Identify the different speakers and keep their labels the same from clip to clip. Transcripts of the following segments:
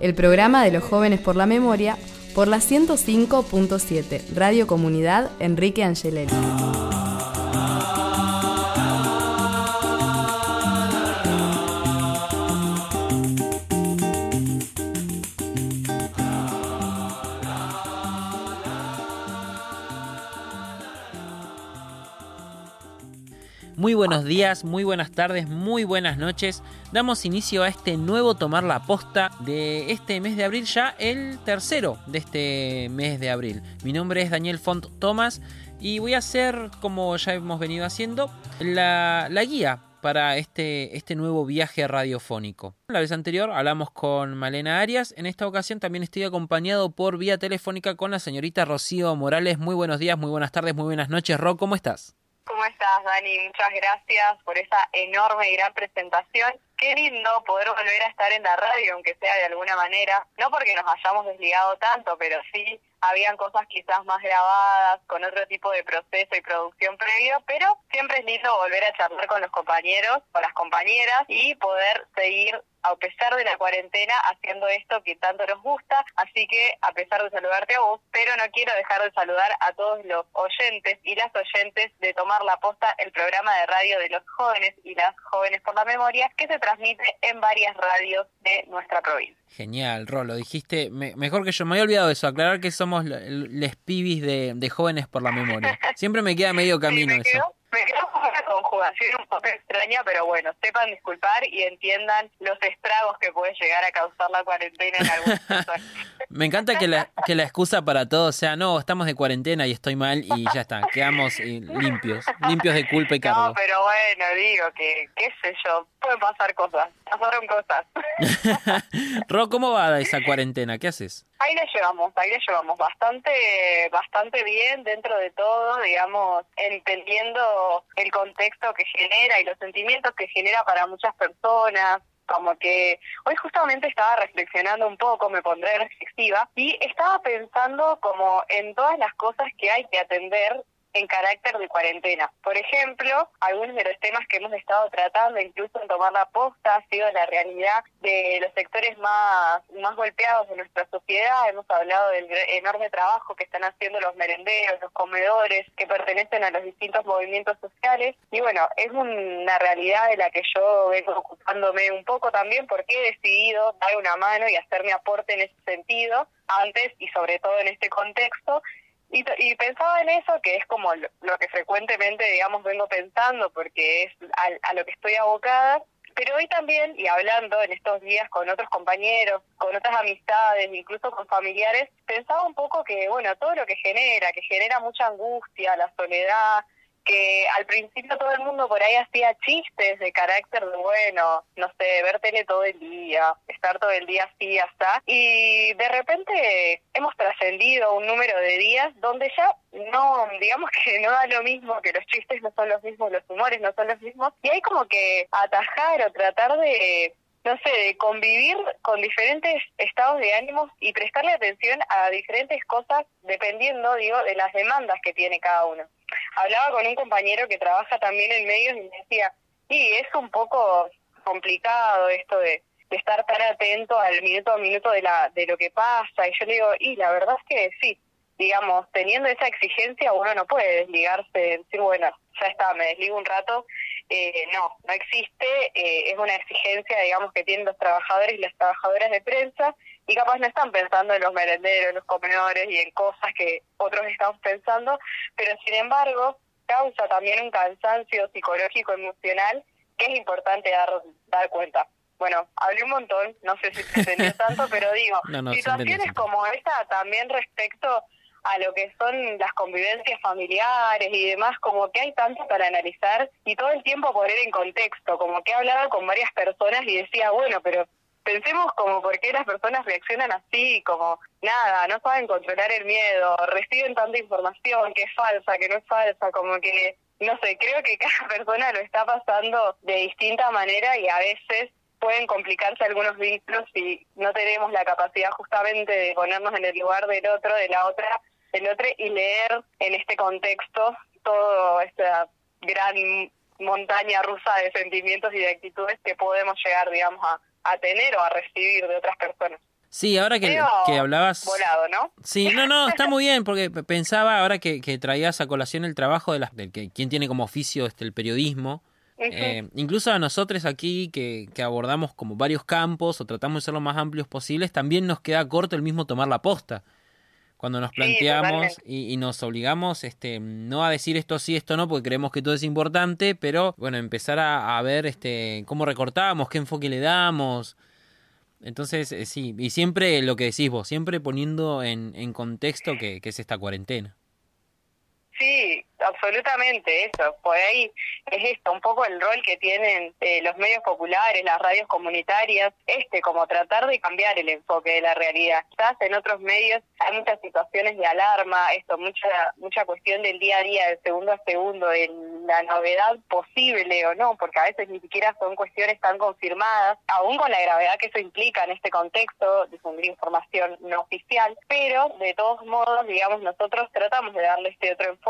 Speaker 1: el programa de los jóvenes por la memoria, por la 105.7, Radio Comunidad Enrique Angelelli.
Speaker 2: Muy buenos días, muy buenas tardes, muy buenas noches. Damos inicio a este nuevo Tomar la Posta de este mes de abril, ya el tercero de este mes de abril. Mi nombre es Daniel Font Tomás y voy a hacer, como ya hemos venido haciendo, la, guía para este, este nuevo viaje radiofónico. La vez anterior hablamos con Malena Arias, en esta ocasión también estoy acompañado por vía telefónica con la señorita Rocío Morales. Muy buenos días, muy buenas tardes, muy buenas noches. Ro, ¿cómo estás?
Speaker 3: ¿Cómo estás, Dani? Muchas gracias por esa enorme y gran presentación. Qué lindo poder volver a estar en la radio, aunque sea de alguna manera. No porque nos hayamos desligado tanto, pero sí habían cosas quizás más grabadas, con otro tipo de proceso y producción previo, pero siempre es lindo volver a charlar con los compañeros, con las compañeras y poder seguir a pesar de la cuarentena, haciendo esto que tanto nos gusta. Así que, a pesar de saludarte a vos, pero no quiero dejar de saludar a todos los oyentes y las oyentes de Tomar la Posta, el programa de radio de los jóvenes y las jóvenes por la memoria, que se transmite en varias radios de nuestra provincia.
Speaker 2: Genial, Rolo, dijiste mejor que yo. Me había olvidado de eso, aclarar que somos les pibis de, jóvenes por la memoria. Siempre me queda medio camino eso.
Speaker 3: Me quedó como una conjugación un poco extraña, pero bueno, sepan disculpar y entiendan los estragos que puede llegar a causar la cuarentena en algún
Speaker 2: Me encanta que la, que la excusa para todo sea, no, estamos de cuarentena y estoy mal y ya está, quedamos eh, limpios, limpios de culpa y cargo.
Speaker 3: No, pero bueno, digo que, qué sé yo, pueden pasar cosas, pasaron cosas.
Speaker 2: Ro, ¿cómo va esa cuarentena? ¿Qué haces?
Speaker 3: Ahí la llevamos, ahí la llevamos bastante, bastante bien dentro de todo, digamos, entendiendo el contexto que genera y los sentimientos que genera para muchas personas, como que hoy justamente estaba reflexionando un poco, me pondré reflexiva, y estaba pensando como en todas las cosas que hay que atender en carácter de cuarentena. Por ejemplo, algunos de los temas que hemos estado tratando, incluso en tomar la posta, ha sido la realidad de los sectores más, más golpeados de nuestra sociedad. Hemos hablado del enorme trabajo que están haciendo los merenderos, los comedores, que pertenecen a los distintos movimientos sociales. Y bueno, es una realidad de la que yo vengo ocupándome un poco también porque he decidido dar una mano y hacer mi aporte en ese sentido antes y sobre todo en este contexto y, y, pensaba en eso, que es como lo, que frecuentemente, digamos, vengo pensando, porque es a, lo que estoy abocada. Pero hoy también, y hablando en estos días con otros compañeros, con otras amistades, incluso con familiares, pensaba un poco que, bueno, todo lo que genera, que genera mucha angustia, la soledad, que al principio todo el mundo por ahí hacía chistes de carácter de, bueno, no sé, ver tele todo el día, estar todo el día así, hasta. Y de repente hemos trascendido un número de días donde ya no, digamos que no da lo mismo, que los chistes no son los mismos, los humores no son los mismos, y hay como que atajar o tratar de no sé, de convivir con diferentes estados de ánimos y prestarle atención a diferentes cosas dependiendo, digo, de las demandas que tiene cada uno. Hablaba con un compañero que trabaja también en medios y me decía, sí, es un poco complicado esto de, de estar tan atento al minuto a minuto de, la, de lo que pasa. Y yo le digo, y la verdad es que sí, digamos, teniendo esa exigencia uno no puede desligarse, decir, bueno, ya está, me desligo un rato. Eh, no, no existe, eh, es una exigencia, digamos, que tienen los trabajadores y las trabajadoras de prensa y capaz no están pensando en los merenderos, en los comedores y en cosas que otros estamos pensando, pero sin embargo causa también un cansancio psicológico, emocional, que es importante dar, dar cuenta. Bueno, hablé un montón, no sé si se entendió tanto, pero digo,
Speaker 2: No, no,
Speaker 3: situaciones como esta también respecto a lo que son las convivencias familiares y demás, como que hay tanto para analizar y todo el tiempo poner en contexto, como que he hablado con varias personas y decía, bueno, pero pensemos como por qué las personas reaccionan así, como nada, no saben controlar el miedo, reciben tanta información que es falsa, que no es falsa, como que, no sé, creo que cada persona lo está pasando de distinta manera y a veces pueden complicarse algunos vínculos si no tenemos la capacidad justamente de ponernos en el lugar del otro, de la otra, del otro y leer en este contexto todo esta gran montaña rusa de sentimientos y de actitudes que podemos llegar, digamos, a, a tener o a recibir de otras personas.
Speaker 2: Sí, ahora que, que hablabas...
Speaker 3: Volado, ¿no?
Speaker 2: Sí, no, no, está muy bien, porque pensaba ahora que, que traías a colación el trabajo de las, del que quien tiene como oficio este, el periodismo. Eh, incluso a nosotros aquí que, que abordamos como varios campos o tratamos de ser lo más amplios posibles, también nos queda corto el mismo tomar la posta. Cuando nos planteamos y, y nos obligamos este, no a decir esto sí, esto no, porque creemos que todo es importante, pero bueno, empezar a, a ver este, cómo recortamos, qué enfoque le damos. Entonces, eh, sí, y siempre lo que decís vos, siempre poniendo en, en contexto que, que es esta cuarentena.
Speaker 3: Sí, absolutamente eso. Por ahí es esto, un poco el rol que tienen eh, los medios populares, las radios comunitarias, este, como tratar de cambiar el enfoque de la realidad. Quizás en otros medios hay muchas situaciones de alarma, esto, mucha mucha cuestión del día a día, del segundo a segundo, de la novedad posible o no, porque a veces ni siquiera son cuestiones tan confirmadas, aún con la gravedad que eso implica en este contexto, difundir información no oficial, pero de todos modos, digamos, nosotros tratamos de darle este otro enfoque.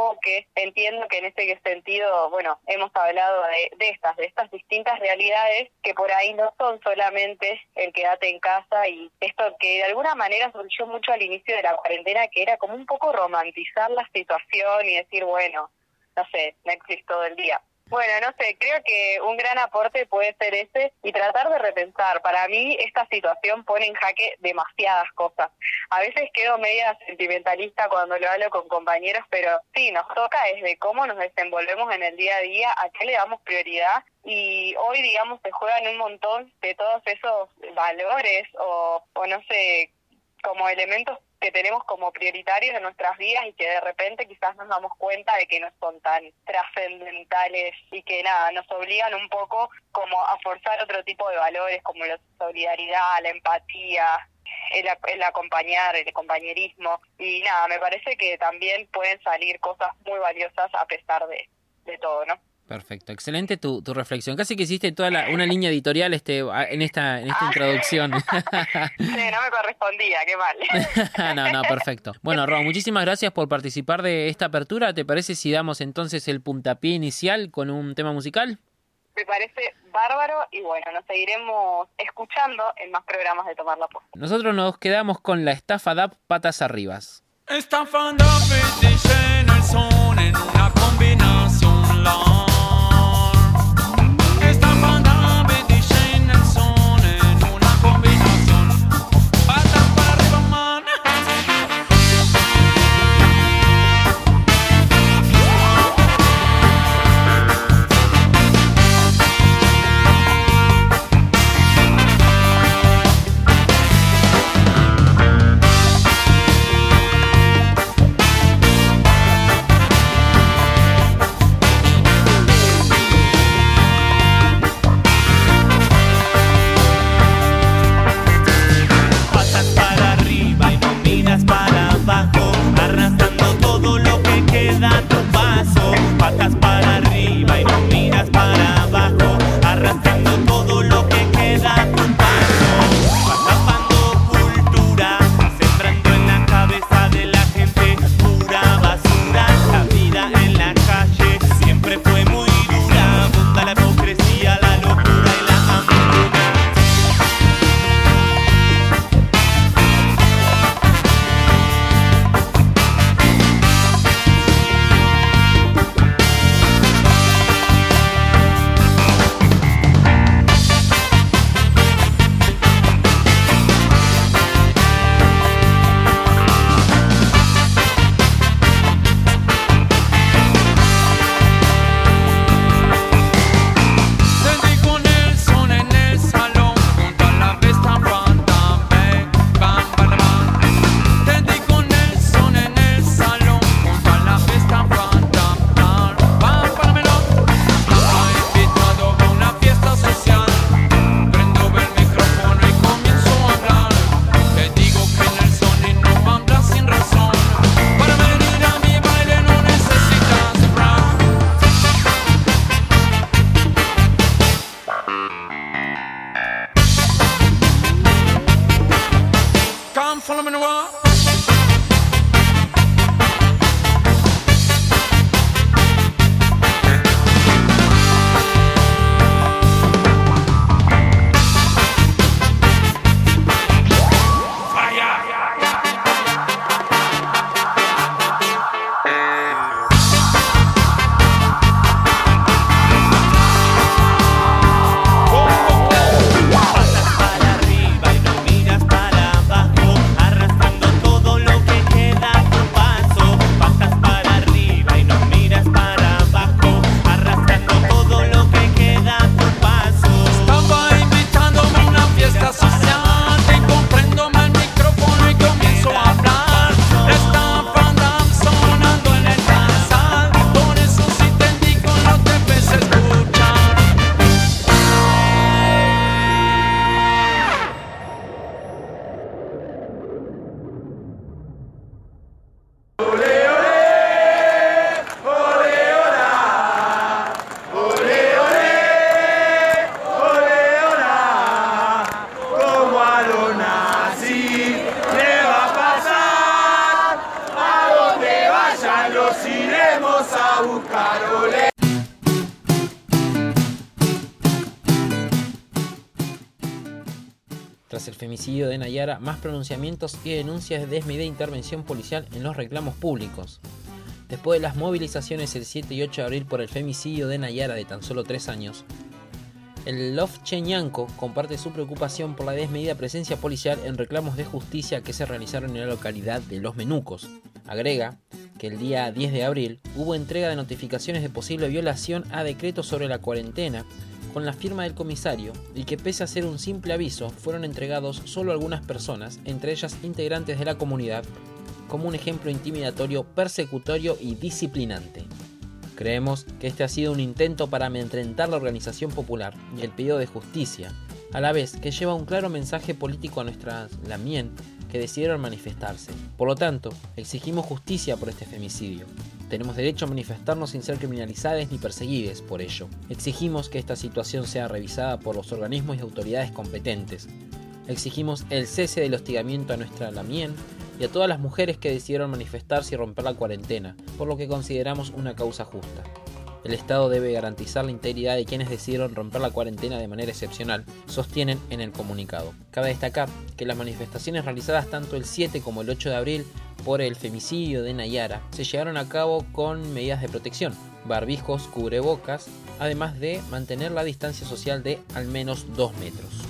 Speaker 3: Entiendo que en este sentido, bueno, hemos hablado de, de estas, de estas distintas realidades que por ahí no son solamente el quédate en casa y esto que de alguna manera surgió mucho al inicio de la cuarentena, que era como un poco romantizar la situación y decir, bueno, no sé, Netflix todo el día. Bueno, no sé, creo que un gran aporte puede ser ese y tratar de repensar. Para mí esta situación pone en jaque demasiadas cosas. A veces quedo media sentimentalista cuando lo hablo con compañeros, pero sí, nos toca desde cómo nos desenvolvemos en el día a día, a qué le damos prioridad y hoy, digamos, se juegan un montón de todos esos valores o, o no sé, como elementos que tenemos como prioritarios en nuestras vidas y que de repente quizás nos damos cuenta de que no son tan trascendentales y que nada, nos obligan un poco como a forzar otro tipo de valores como la solidaridad, la empatía, el, el acompañar, el compañerismo y nada, me parece que también pueden salir cosas muy valiosas a pesar de, de todo, ¿no?
Speaker 2: Perfecto, excelente tu, tu reflexión. Casi que hiciste toda la- una línea editorial este en esta en esta
Speaker 3: Ah.
Speaker 2: introducción.
Speaker 3: Sí, no me correspondía, qué mal.
Speaker 2: no, no, perfecto. Bueno, Ro, muchísimas gracias por participar de esta apertura. ¿Te parece si damos entonces el puntapié inicial con un tema musical?
Speaker 3: Me parece bárbaro y bueno, nos seguiremos escuchando en más programas de Tomar la Posta.
Speaker 2: Nosotros nos quedamos con la estafa DAP Patas Arribas.
Speaker 4: Estafando fetiche en el son
Speaker 2: Nayara, más pronunciamientos y denuncias de desmedida intervención policial en los reclamos públicos. Después de las movilizaciones el 7 y 8 de abril por el femicidio de Nayara de tan solo 3 años, el Love Cheñanco comparte su preocupación por la desmedida presencia policial en reclamos de justicia que se realizaron en la localidad de Los Menucos. Agrega que el día 10 de abril hubo entrega de notificaciones de posible violación a decretos sobre la cuarentena con la firma del comisario y que pese a ser un simple aviso fueron entregados solo algunas personas, entre ellas integrantes de la comunidad, como un ejemplo intimidatorio, persecutorio y disciplinante. Creemos que este ha sido un intento para amedrentar la organización popular y el pedido de justicia, a la vez que lleva un claro mensaje político a nuestras Lamien que decidieron manifestarse. Por lo tanto, exigimos justicia por este femicidio. Tenemos derecho a manifestarnos sin ser criminalizados ni perseguidos por ello. Exigimos que esta situación sea revisada por los organismos y autoridades competentes. Exigimos el cese del hostigamiento a nuestra Lamien y a todas las mujeres que decidieron manifestarse y romper la cuarentena, por lo que consideramos una causa justa. El Estado debe garantizar la integridad de quienes decidieron romper la cuarentena de manera excepcional, sostienen en el comunicado. Cabe destacar que las manifestaciones realizadas tanto el 7 como el 8 de abril por el femicidio de Nayara se llevaron a cabo con medidas de protección, barbijos, cubrebocas, además de mantener la distancia social de al menos 2 metros.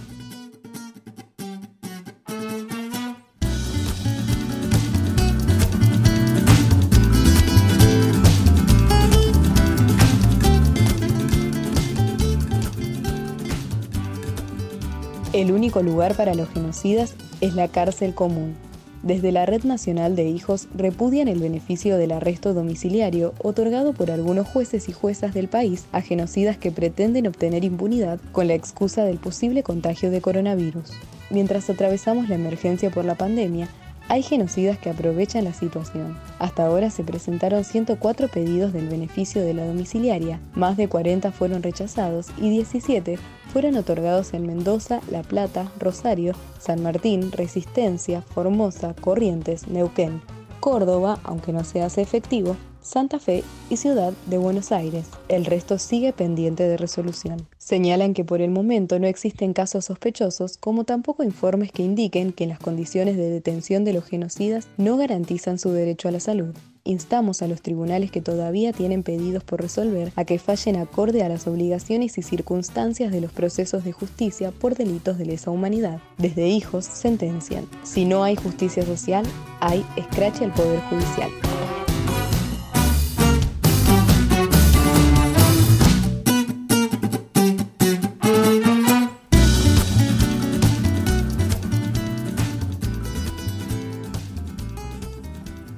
Speaker 5: El único lugar para los genocidas es la cárcel común. Desde la Red Nacional de Hijos repudian el beneficio del arresto domiciliario otorgado por algunos jueces y juezas del país a genocidas que pretenden obtener impunidad con la excusa del posible contagio de coronavirus. Mientras atravesamos la emergencia por la pandemia, hay genocidas que aprovechan la situación. Hasta ahora se presentaron 104 pedidos del beneficio de la domiciliaria, más de 40 fueron rechazados y 17 fueron otorgados en Mendoza, La Plata, Rosario, San Martín, Resistencia, Formosa, Corrientes, Neuquén, Córdoba, aunque no se hace efectivo, Santa Fe y Ciudad de Buenos Aires. El resto sigue pendiente de resolución. Señalan que por el momento no existen casos sospechosos, como tampoco informes que indiquen que las condiciones de detención de los genocidas no garantizan su derecho a la salud. Instamos a los tribunales que todavía tienen pedidos por resolver a que fallen acorde a las obligaciones y circunstancias de los procesos de justicia por delitos de lesa humanidad. Desde hijos sentencian. Si no hay justicia social, hay escrache al Poder Judicial.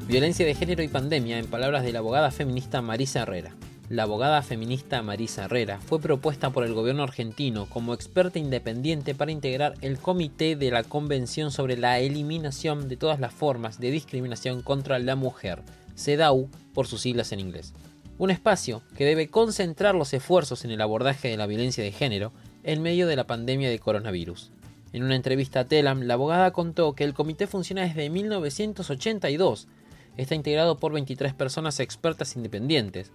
Speaker 2: Violencia de género y pandemia, en palabras de la abogada feminista Marisa Herrera. La abogada feminista Marisa Herrera fue propuesta por el gobierno argentino como experta independiente para integrar el Comité de la Convención sobre la Eliminación de todas las formas de discriminación contra la mujer, CEDAW por sus siglas en inglés. Un espacio que debe concentrar los esfuerzos en el abordaje de la violencia de género en medio de la pandemia de coronavirus. En una entrevista a Telam, la abogada contó que el comité funciona desde 1982. Está integrado por 23 personas expertas independientes.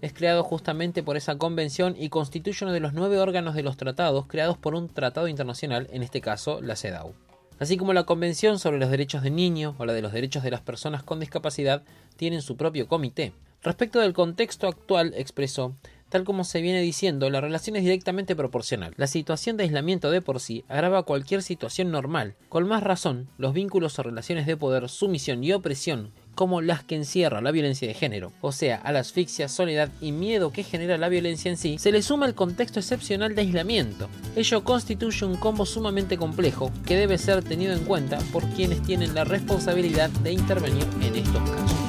Speaker 2: Es creado justamente por esa convención y constituye uno de los nueve órganos de los tratados creados por un tratado internacional, en este caso la CEDAW. Así como la Convención sobre los Derechos del Niño o la de los Derechos de las Personas con Discapacidad tienen su propio comité. Respecto del contexto actual, expresó, Tal como se viene diciendo, la relación es directamente proporcional. La situación de aislamiento de por sí agrava cualquier situación normal. Con más razón, los vínculos o relaciones de poder, sumisión y opresión, como las que encierra la violencia de género, o sea, a la asfixia, soledad y miedo que genera la violencia en sí, se le suma el contexto excepcional de aislamiento. Ello constituye un combo sumamente complejo que debe ser tenido en cuenta por quienes tienen la responsabilidad de intervenir en estos casos.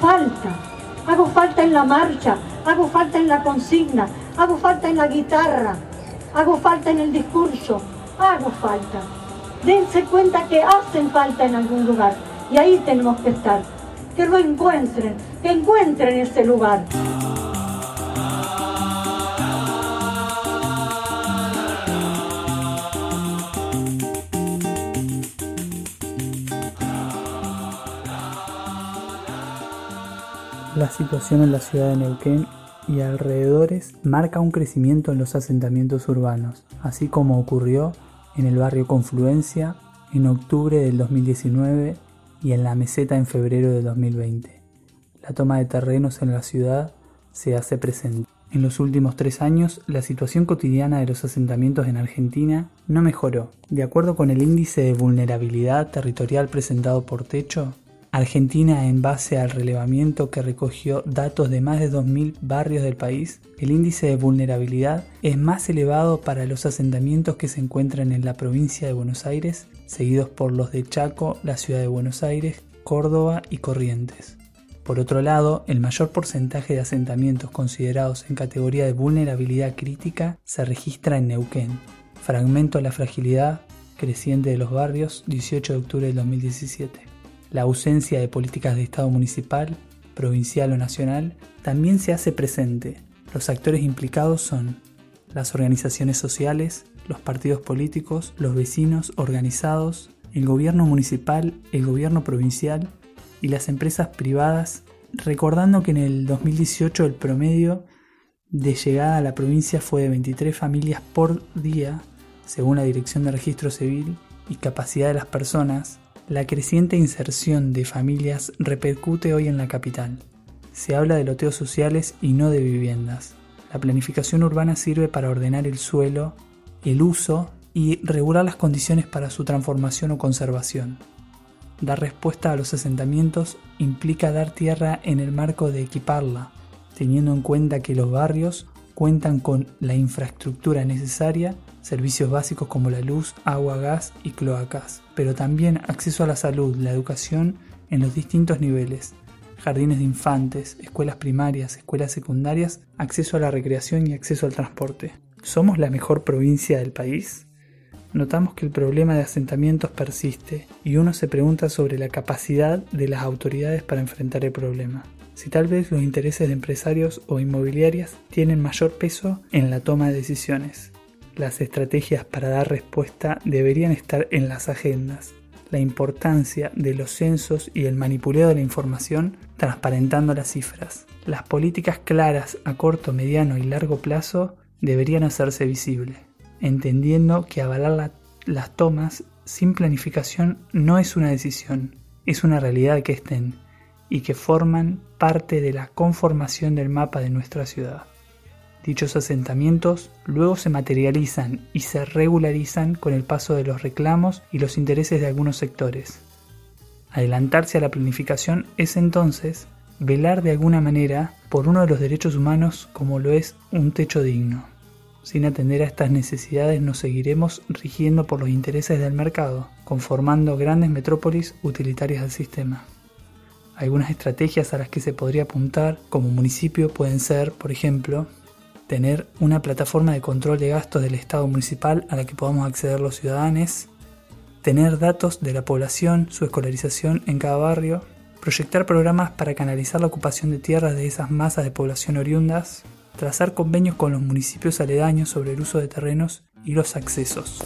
Speaker 6: Falta, hago falta en la marcha, hago falta en la consigna, hago falta en la guitarra, hago falta en el discurso, hago falta. Dense cuenta que hacen falta en algún lugar y ahí tenemos que estar. Que lo encuentren, que encuentren ese lugar.
Speaker 7: La situación en la ciudad de Neuquén y alrededores marca un crecimiento en los asentamientos urbanos, así como ocurrió en el barrio Confluencia en octubre del 2019 y en la meseta en febrero del 2020. La toma de terrenos en la ciudad se hace presente. En los últimos tres años, la situación cotidiana de los asentamientos en Argentina no mejoró. De acuerdo con el índice de vulnerabilidad territorial presentado por Techo, Argentina, en base al relevamiento que recogió datos de más de 2.000 barrios del país, el índice de vulnerabilidad es más elevado para los asentamientos que se encuentran en la provincia de Buenos Aires, seguidos por los de Chaco, la ciudad de Buenos Aires, Córdoba y Corrientes. Por otro lado, el mayor porcentaje de asentamientos considerados en categoría de vulnerabilidad crítica se registra en Neuquén. Fragmento a la fragilidad creciente de los barrios, 18 de octubre del 2017. La ausencia de políticas de Estado municipal, provincial o nacional también se hace presente. Los actores implicados son las organizaciones sociales, los partidos políticos, los vecinos organizados, el gobierno municipal, el gobierno provincial y las empresas privadas, recordando que en el 2018 el promedio de llegada a la provincia fue de 23 familias por día, según la Dirección de Registro Civil y capacidad de las personas, la creciente inserción de familias repercute hoy en la capital. Se habla de loteos sociales y no de viviendas. La planificación urbana sirve para ordenar el suelo, el uso y regular las condiciones para su transformación o conservación. Dar respuesta a los asentamientos implica dar tierra en el marco de equiparla, teniendo en cuenta que los barrios cuentan con la infraestructura necesaria, servicios básicos como la luz, agua, gas y cloacas, pero también acceso a la salud, la educación en los distintos niveles, jardines de infantes, escuelas primarias, escuelas secundarias, acceso a la recreación y acceso al transporte. ¿Somos la mejor provincia del país? Notamos que el problema de asentamientos persiste y uno se pregunta sobre la capacidad de las autoridades para enfrentar el problema si tal vez los intereses de empresarios o inmobiliarias tienen mayor peso en la toma de decisiones. Las estrategias para dar respuesta deberían estar en las agendas. La importancia de los censos y el manipuleo de la información transparentando las cifras. Las políticas claras a corto, mediano y largo plazo deberían hacerse visibles, entendiendo que avalar la- las tomas sin planificación no es una decisión, es una realidad que estén y que forman parte de la conformación del mapa de nuestra ciudad. Dichos asentamientos luego se materializan y se regularizan con el paso de los reclamos y los intereses de algunos sectores. Adelantarse a la planificación es entonces velar de alguna manera por uno de los derechos humanos como lo es un techo digno. Sin atender a estas necesidades nos seguiremos rigiendo por los intereses del mercado, conformando grandes metrópolis utilitarias del sistema. Algunas estrategias a las que se podría apuntar como municipio pueden ser, por ejemplo, tener una plataforma de control de gastos del Estado municipal a la que podamos acceder los ciudadanos, tener datos de la población, su escolarización en cada barrio, proyectar programas para canalizar la ocupación de tierras de esas masas de población oriundas, trazar convenios con los municipios aledaños sobre el uso de terrenos y los accesos.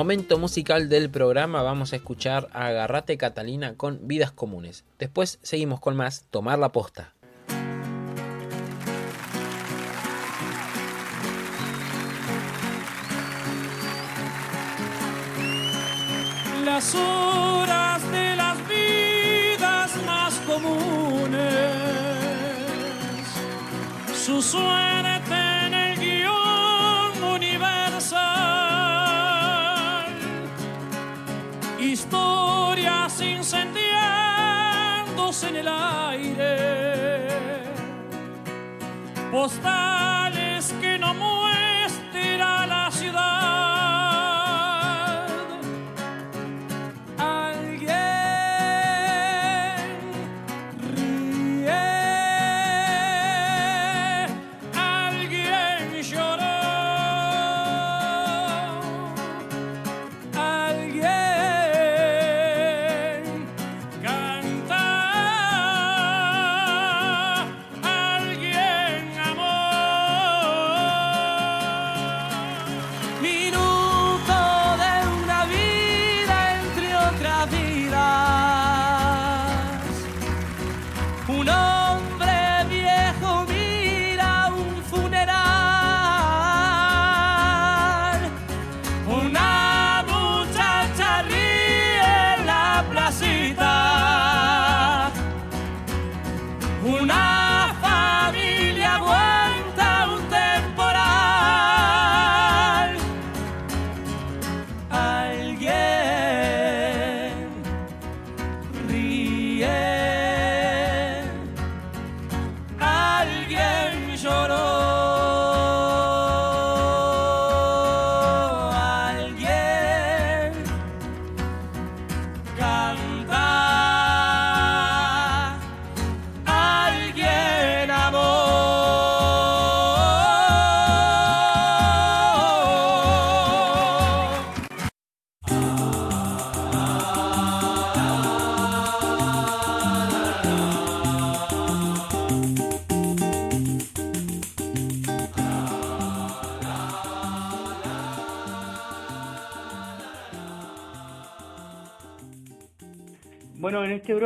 Speaker 2: Momento musical del programa, vamos a escuchar a Agarrate Catalina con Vidas Comunes. Después seguimos con más Tomar la Posta.
Speaker 4: las horas de las vidas más comunes, su suerte incendiándose en el aire, postales que no muestra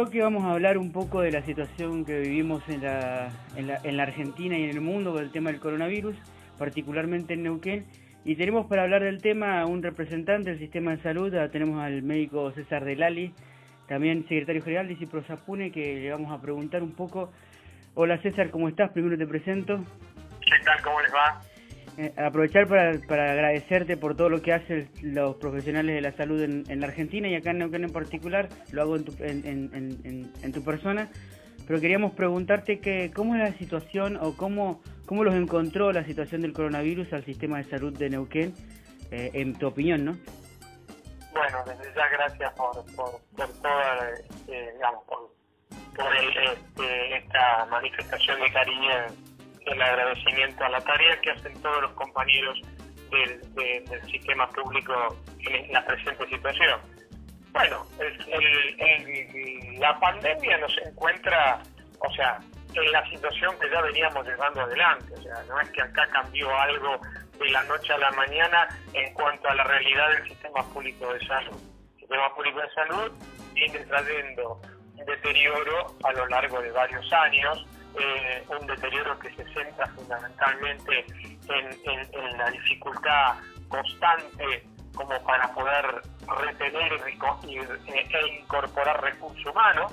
Speaker 8: bloque vamos a hablar un poco de la situación que vivimos en la, en la, en la Argentina y en el mundo con el tema del coronavirus, particularmente en Neuquén. Y tenemos para hablar del tema a un representante del sistema de salud, a- tenemos al médico César Delali, también secretario general de Ciprosapune, que le vamos a preguntar un poco. Hola César, ¿cómo estás? Primero te presento.
Speaker 9: ¿Qué tal? ¿Cómo les va?
Speaker 8: Eh, aprovechar para, para agradecerte por todo lo que hacen los profesionales de la salud en, en la Argentina y acá en Neuquén en particular, lo hago en tu, en, en- en- tu persona, pero queríamos preguntarte que, cómo es la situación o cómo, cómo los encontró la situación del coronavirus al sistema de salud de Neuquén, eh, en tu opinión, ¿no?
Speaker 9: Bueno, desde ya gracias por, por, por toda, eh, por, por el, este, esta manifestación de cariño, el agradecimiento a la tarea que hacen todos los compañeros del, de- del sistema público en la presente situación. Bueno, el- el- la pandemia nos encuentra, o sea, en la situación que ya veníamos llevando adelante. O sea, no es que acá cambió algo de la noche a la mañana en cuanto a la realidad del sistema público de salud. El sistema público de salud viene trayendo deterioro a lo largo de varios años, eh, un deterioro que se centra fundamentalmente en, la dificultad constante como para poder retener eh, e incorporar recursos humanos,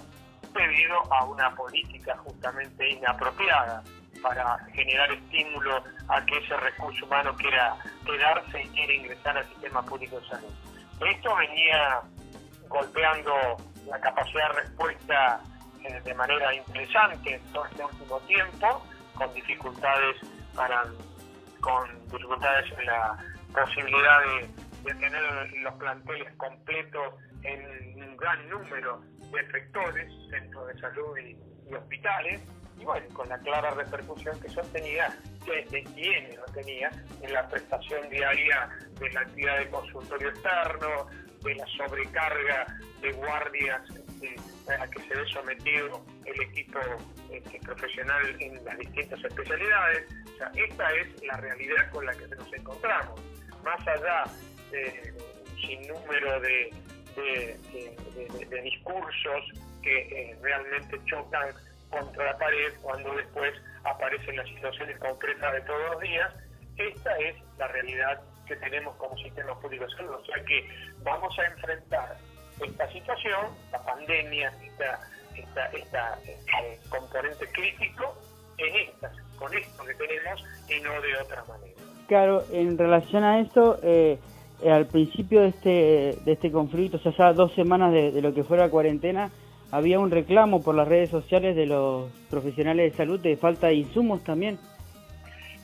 Speaker 9: debido a una política justamente inapropiada para generar estímulo a que ese recurso humano quiera quedarse y quiera ingresar al sistema público de salud. Esto venía golpeando la capacidad de respuesta eh, de manera interesante en todo este último tiempo, con dificultades para con dificultades en la posibilidad de, tener los planteles completos en un gran número de sectores, centros de salud y, hospitales, y bueno, con la clara repercusión que eso tenía, que quienes lo tenía, en la prestación diaria de la actividad de consultorio externo, de la sobrecarga de guardias a que se ve sometido el equipo este, profesional en las distintas especialidades. O sea, esta es la realidad con la que nos encontramos. Más allá de de- de- de discursos que eh, realmente chocan contra la pared cuando después aparecen las situaciones concretas de todos los días, esta es la realidad que tenemos como sistema público de salud. O sea que vamos a enfrentar esta situación, la pandemia, esta, esta, esta, este componente crítico, en estas, con esto que tenemos y no de otra manera.
Speaker 8: Claro, en relación a esto, eh, al principio de este, de este conflicto, o sea, ya dos semanas de, de lo que fue la cuarentena, había un reclamo por las redes sociales de los profesionales de salud de falta de insumos también.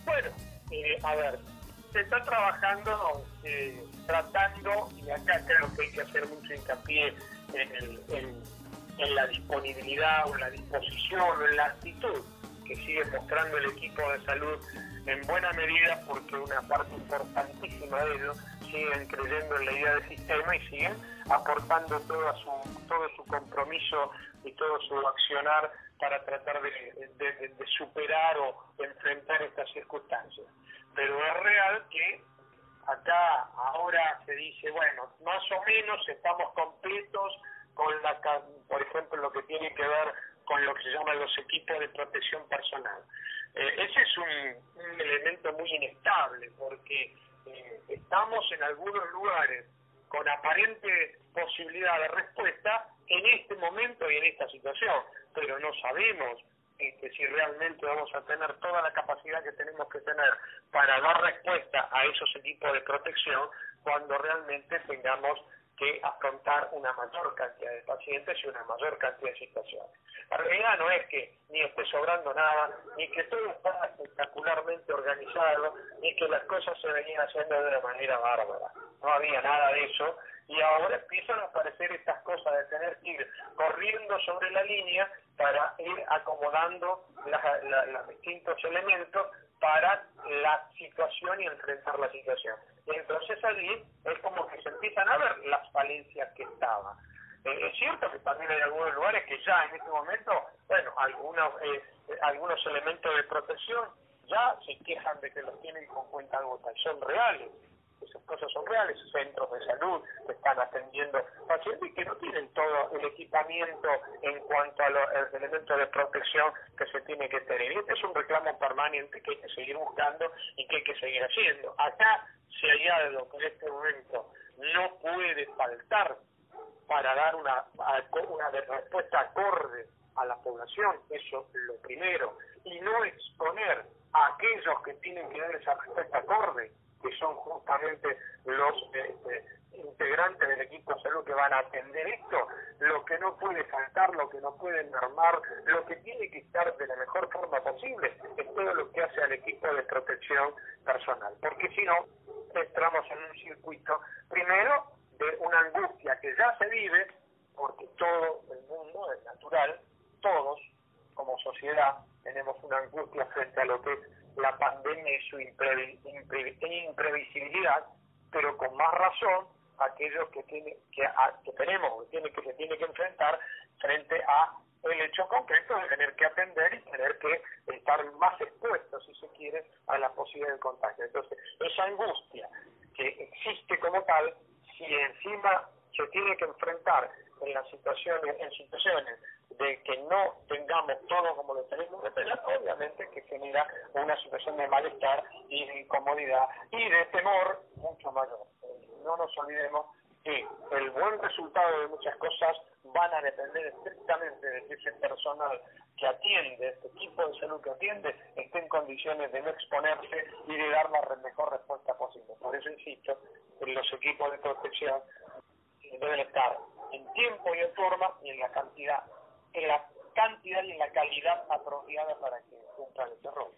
Speaker 9: Bueno, eh, a ver, se está trabajando, eh, tratando, y acá creo que hay que hacer mucho hincapié en, el- en- la disponibilidad o en la disposición o en la actitud que sigue mostrando el equipo de salud en buena medida porque una parte importantísima de ellos siguen creyendo en la idea del sistema y siguen aportando toda su, todo su compromiso y todo su accionar para tratar de, de- superar o enfrentar estas circunstancias. Pero es real que acá ahora se dice, bueno, más o menos estamos completos con la, por ejemplo, lo que tiene que ver con lo que se llaman los equipos de protección personal. Eh, ese es un, elemento muy inestable porque eh, estamos en algunos lugares con aparente posibilidad de respuesta en este momento y en esta situación, pero no sabemos este, si realmente vamos a tener toda la capacidad que tenemos que tener para dar respuesta a esos equipos de protección cuando realmente tengamos que afrontar una mayor cantidad de pacientes y una mayor cantidad de situaciones. La realidad no es que ni esté sobrando nada, ni que todo está espectacularmente organizado, ni que las cosas se venían haciendo de una manera bárbara. No había nada de eso y ahora empiezan a aparecer estas cosas de tener que ir corriendo sobre la línea para ir acomodando la- la- los distintos elementos para la situación y enfrentar la situación. Y entonces allí es como que se empiezan a ver las falencias que estaban. Eh, es cierto que también hay algunos lugares que ya en este momento, bueno, algunos, eh, eh, algunos elementos de protección ya se quejan de que los tienen con cuenta gota son reales. Esas cosas son reales, centros de salud que están atendiendo pacientes que no tienen todo el equipamiento en cuanto a los elementos de protección que se tiene que tener. Y este es un reclamo permanente que hay que seguir buscando y que hay que seguir haciendo. Acá se hay algo que en este momento no puede faltar para dar una, una respuesta acorde a la población, eso es lo primero, y no exponer a aquellos que tienen que dar esa respuesta acorde, que son justamente los este, integrantes del equipo de salud que van a atender esto, lo que no puede faltar, lo que no puede mermar, lo que tiene que estar de la mejor forma posible, es todo lo que hace al equipo de protección personal, porque si no, entramos en un circuito, primero, de una angustia que ya se vive, porque todo el mundo es natural, todos como sociedad tenemos una angustia frente a lo que es la pandemia y su imprevi- impre- imprevisibilidad, pero con más razón aquellos que tiene, que, que tenemos, que, tiene, que se tiene que enfrentar frente a el hecho concreto de tener que atender y tener que estar más expuestos, si se quiere, a la posibilidad de contagio. Entonces, esa angustia que existe como tal, si encima se tiene que enfrentar en las situaciones, en situaciones de que no tengamos todo como lo tenemos que tener, obviamente que genera una situación de malestar y de incomodidad y de temor mucho mayor. No nos olvidemos que el buen resultado de muchas cosas van a depender estrictamente de que ese personal que atiende, este equipo de salud que atiende, esté en condiciones de no exponerse y de dar la mejor respuesta posible. Por eso insisto, los equipos de protección deben estar en tiempo y en forma y en la cantidad, en la cantidad y en la calidad apropiada para que cumplan ese rol.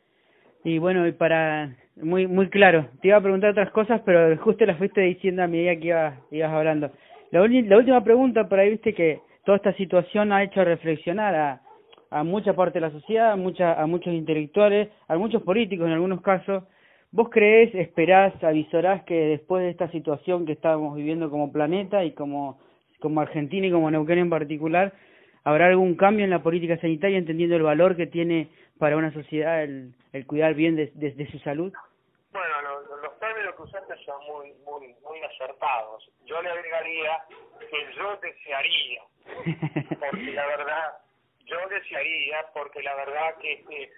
Speaker 8: Y bueno, y para muy muy claro, te iba a preguntar otras cosas, pero justo las fuiste diciendo a medida que ibas, ibas hablando. La, la última pregunta, por ahí viste que toda esta situación ha hecho reflexionar a, a mucha parte de la sociedad, a, mucha, a muchos intelectuales, a muchos políticos en algunos casos. ¿Vos creés, esperás, avisorás que después de esta situación que estamos viviendo como planeta y como, como Argentina y como Neuquén en particular, habrá algún cambio en la política sanitaria entendiendo el valor que tiene para una sociedad el, el cuidar bien de, su salud?
Speaker 9: Bueno, lo- lo- los términos que usaste son muy, muy, muy acertados. Yo le agregaría que yo desearía, porque la verdad, yo desearía, porque la verdad que que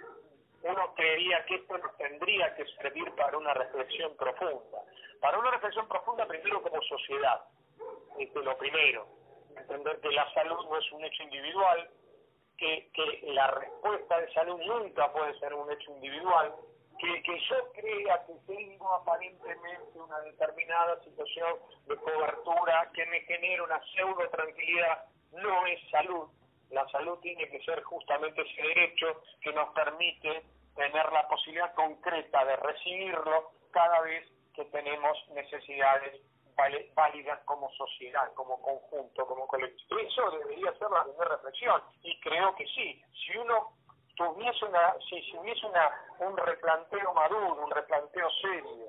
Speaker 9: uno creería que esto nos tendría que servir para una reflexión profunda. Para una reflexión profunda primero como sociedad, este, lo primero, entender que la salud no es un hecho individual, que, que la respuesta de salud nunca puede ser un hecho individual, que, que yo crea que tengo aparentemente una determinada situación de cobertura que me genera una pseudo tranquilidad, no es salud. La salud tiene que ser justamente ese derecho que nos permite tener la posibilidad concreta de recibirlo cada vez que tenemos necesidades válidas como sociedad, como conjunto, como colectivo. Eso debería ser la primera reflexión y creo que sí. Si uno tuviese una, si, si hubiese una, un replanteo maduro, un replanteo serio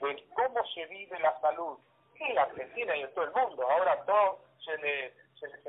Speaker 9: de cómo se vive la salud en la Argentina y en todo el mundo, ahora todo se le se, le-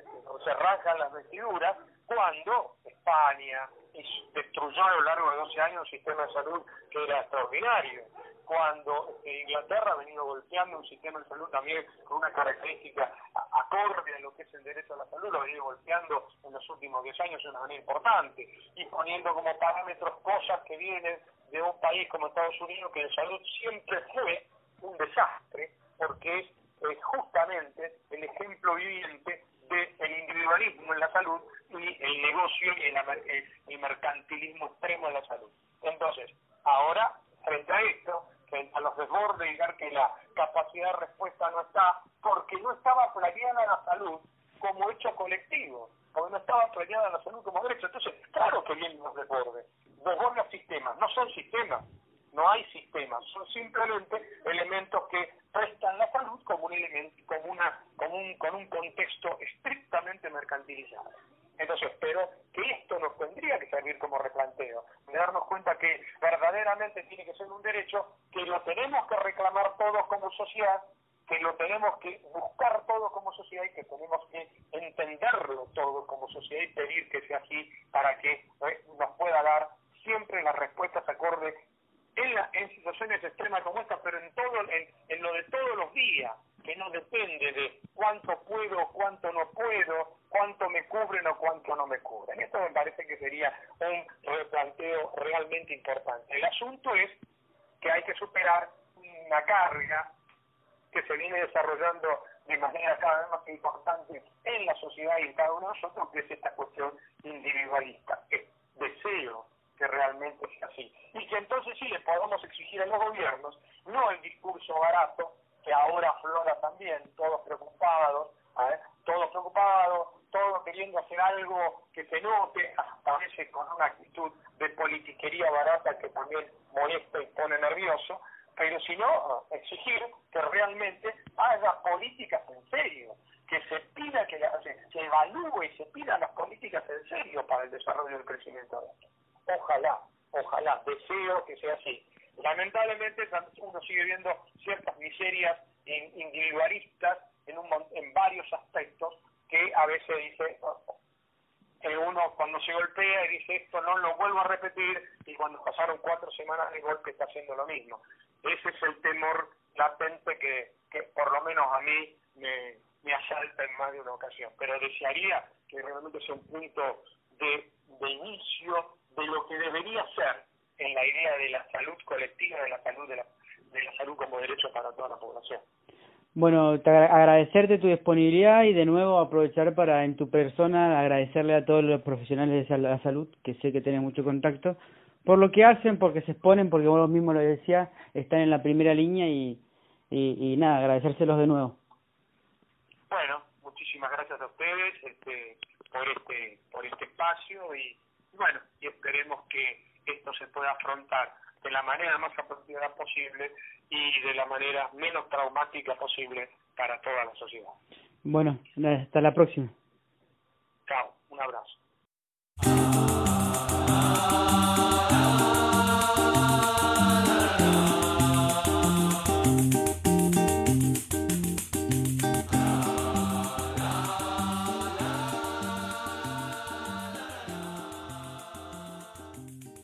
Speaker 9: se rajan las vestiduras cuando España hizo- destruyó a lo largo de 12 años un sistema de salud que era extraordinario. Cuando eh, Inglaterra ha venido golpeando un sistema de salud también con una característica acorde a lo que es el derecho a la salud, lo ha venido golpeando en los últimos 10 años de una manera importante y poniendo como parámetros cosas que vienen de un país como Estados Unidos que en salud siempre fue un desastre porque es justamente el ejemplo viviente del individualismo en la salud y el negocio y el, amer- el- mercantilismo extremo en la salud. Entonces, ahora, frente a esto, frente a los desbordes ver que la capacidad de respuesta no está, porque no estaba planeada la salud como hecho colectivo, porque no estaba planeada la salud como derecho. Entonces, claro que vienen los desbordes. Desbordan sistemas, no son sistemas, no hay sistemas, son simplemente elementos que prestan la salud como un elemento, como una, como un, con un contexto estrictamente mercantilizado. Entonces, pero que esto nos tendría que servir como replanteo, de darnos cuenta que verdaderamente tiene que ser un derecho que lo tenemos que reclamar todos como sociedad, que lo tenemos que
Speaker 8: agradecerte tu disponibilidad y de nuevo aprovechar para en tu persona agradecerle a todos los profesionales de la salud, que sé que tenés mucho contacto, por lo que hacen, porque se exponen, porque vos mismo lo decías, están en la primera línea y, y, y nada, agradecérselos de nuevo.
Speaker 9: Bueno, muchísimas gracias a ustedes este, por este por este espacio y bueno, y esperemos que esto se pueda afrontar de la manera más apropiada posible y de la manera menos traumática posible para toda la sociedad.
Speaker 8: Bueno, hasta la próxima.
Speaker 9: Chao, un abrazo.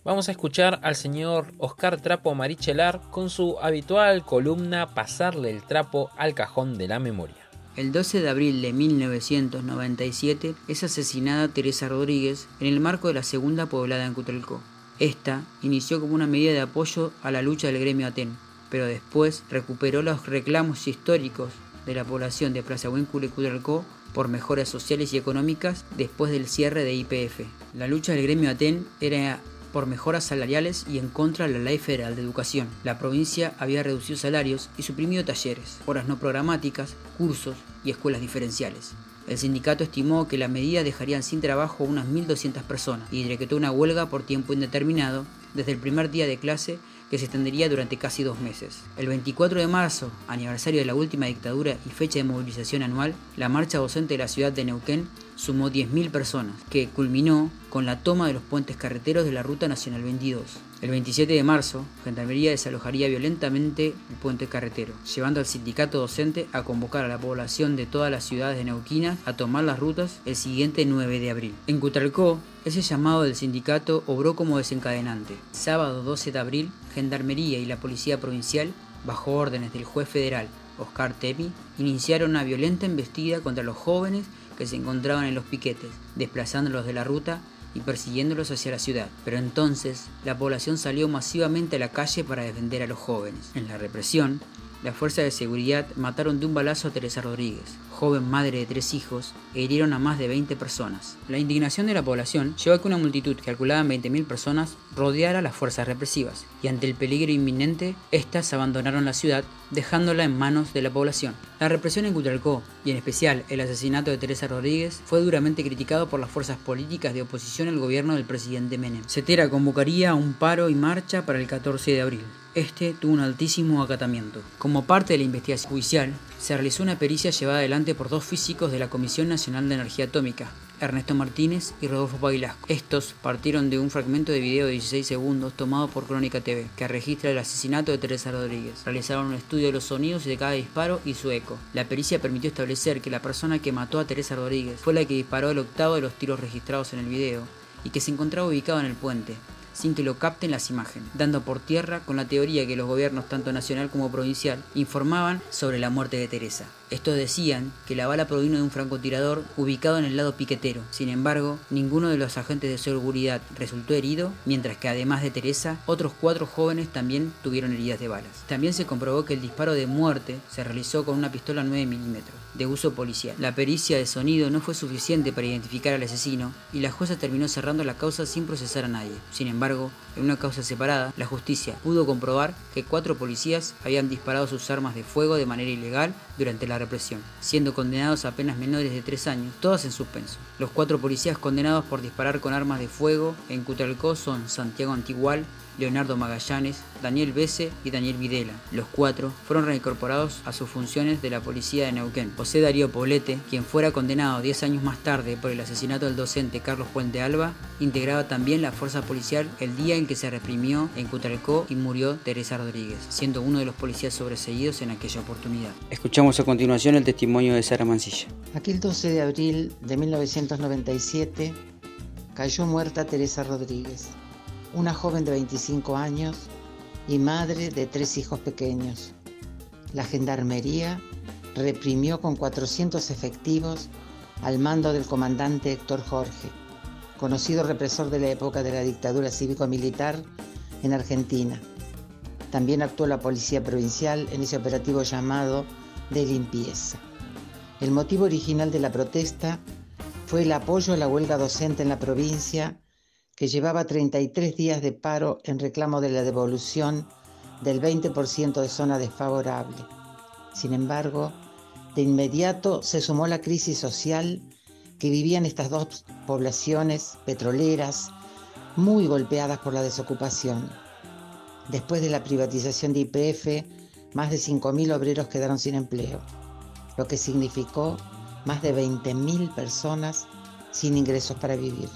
Speaker 2: Vamos a escuchar al señor Oscar Trapo Marichelar con su habitual columna Pasarle el trapo al cajón de la memoria.
Speaker 10: El 12 de abril de 1997 es asesinada Teresa Rodríguez en el marco de la segunda poblada en Cutralcó. Esta inició como una medida de apoyo a la lucha del gremio Aten, pero después recuperó los reclamos históricos de la población de Plaza Huíncula y Cutralcó por mejoras sociales y económicas después del cierre de IPF. La lucha del gremio Aten era por mejoras salariales y en contra de la Ley Federal de Educación. La provincia había reducido salarios y suprimido talleres, horas no programáticas, cursos y escuelas diferenciales. El sindicato estimó que la medida dejarían sin trabajo a unas 1.200 personas y decretó una huelga por tiempo indeterminado desde el primer día de clase que se extendería durante casi dos meses. El 24 de marzo, aniversario de la última dictadura y fecha de movilización anual, la marcha docente de la ciudad de Neuquén sumó 10.000 personas, que culminó con la toma de los puentes carreteros de la Ruta Nacional 22. El 27 de marzo, Gendarmería desalojaría violentamente el puente carretero, llevando al sindicato docente a convocar a la población de todas las ciudades de Neuquina a tomar las rutas el siguiente 9 de abril. En Cutralcó, ese llamado del sindicato obró como desencadenante. Sábado 12 de abril, Gendarmería y la Policía Provincial, bajo órdenes del juez federal Oscar Tepi, iniciaron una violenta embestida contra los jóvenes que se encontraban en los piquetes, desplazándolos de la ruta y persiguiéndolos hacia la ciudad. Pero entonces la población salió masivamente a la calle para defender a los jóvenes. En la represión, las fuerzas de seguridad mataron de un balazo a Teresa Rodríguez, joven madre de tres hijos, e hirieron a más de 20 personas. La indignación de la población llevó a que una multitud calculada en 20.000 personas rodeara las fuerzas represivas, y ante el peligro inminente, éstas abandonaron la ciudad, dejándola en manos de la población. La represión en Cutralcó, y en especial el asesinato de Teresa Rodríguez, fue duramente criticado por las fuerzas políticas de oposición al gobierno del presidente Menem. Cetera convocaría un paro y marcha para el 14 de abril. Este tuvo un altísimo acatamiento. Como parte de la investigación judicial, se realizó una pericia llevada adelante por dos físicos de la Comisión Nacional de Energía Atómica, Ernesto Martínez y Rodolfo Pailasco. Estos partieron de un fragmento de video de 16 segundos tomado por Crónica TV, que registra el asesinato de Teresa Rodríguez. Realizaron un estudio de los sonidos de cada disparo y su eco. La pericia permitió establecer que la persona que mató a Teresa Rodríguez fue la que disparó el octavo de los tiros registrados en el video y que se encontraba ubicado en el puente, sin que lo capten las imágenes, dando por tierra con la teoría que los gobiernos tanto nacional como provincial informaban sobre la muerte de Teresa. Estos decían que la bala provino de un francotirador ubicado en el lado piquetero. Sin embargo, ninguno de los agentes de seguridad resultó herido, mientras que además de Teresa, otros cuatro jóvenes también tuvieron heridas de balas. También se comprobó que el disparo de muerte se realizó con una pistola 9 milímetros, de uso policial. La pericia de sonido no fue suficiente para identificar al asesino y la jueza terminó cerrando la causa sin procesar a nadie. Sin embargo, en una causa separada, la justicia pudo comprobar que cuatro policías habían disparado sus armas de fuego de manera ilegal durante la represión, siendo condenados a apenas menores de tres años, todas en suspenso. Los cuatro policías condenados por disparar con armas de fuego en Cutralcó son Santiago Antigual, Leonardo Magallanes, Daniel Bese y Daniel Videla. Los cuatro fueron reincorporados a sus funciones de la policía de Neuquén. José Darío Poblete, quien fuera condenado 10 años más tarde por el asesinato del docente Carlos Puente Alba, integraba también la fuerza policial el día en que se reprimió en Cutralcó y murió Teresa Rodríguez, siendo uno de los policías sobreseídos en aquella oportunidad. Escuchamos a continuación el testimonio de Sara Mancilla.
Speaker 11: Aquel 12 de abril de 1997 cayó muerta Teresa Rodríguez, una joven de 25 años y madre de tres hijos pequeños. La gendarmería reprimió con 400 efectivos al mando del comandante Héctor Jorge, conocido represor de la época de la dictadura cívico-militar en Argentina. También actuó la Policía Provincial en ese operativo llamado de limpieza. El motivo original de la protesta fue el apoyo a la huelga docente en la provincia, que llevaba 33 días de paro en reclamo de la devolución del 20% de zona desfavorable. Sin embargo, de inmediato se sumó la crisis social que vivían estas dos poblaciones petroleras muy golpeadas por la desocupación. Después de la privatización de IPF, más de 5.000 obreros quedaron sin empleo, lo que significó más de 20.000 personas sin ingresos para vivir.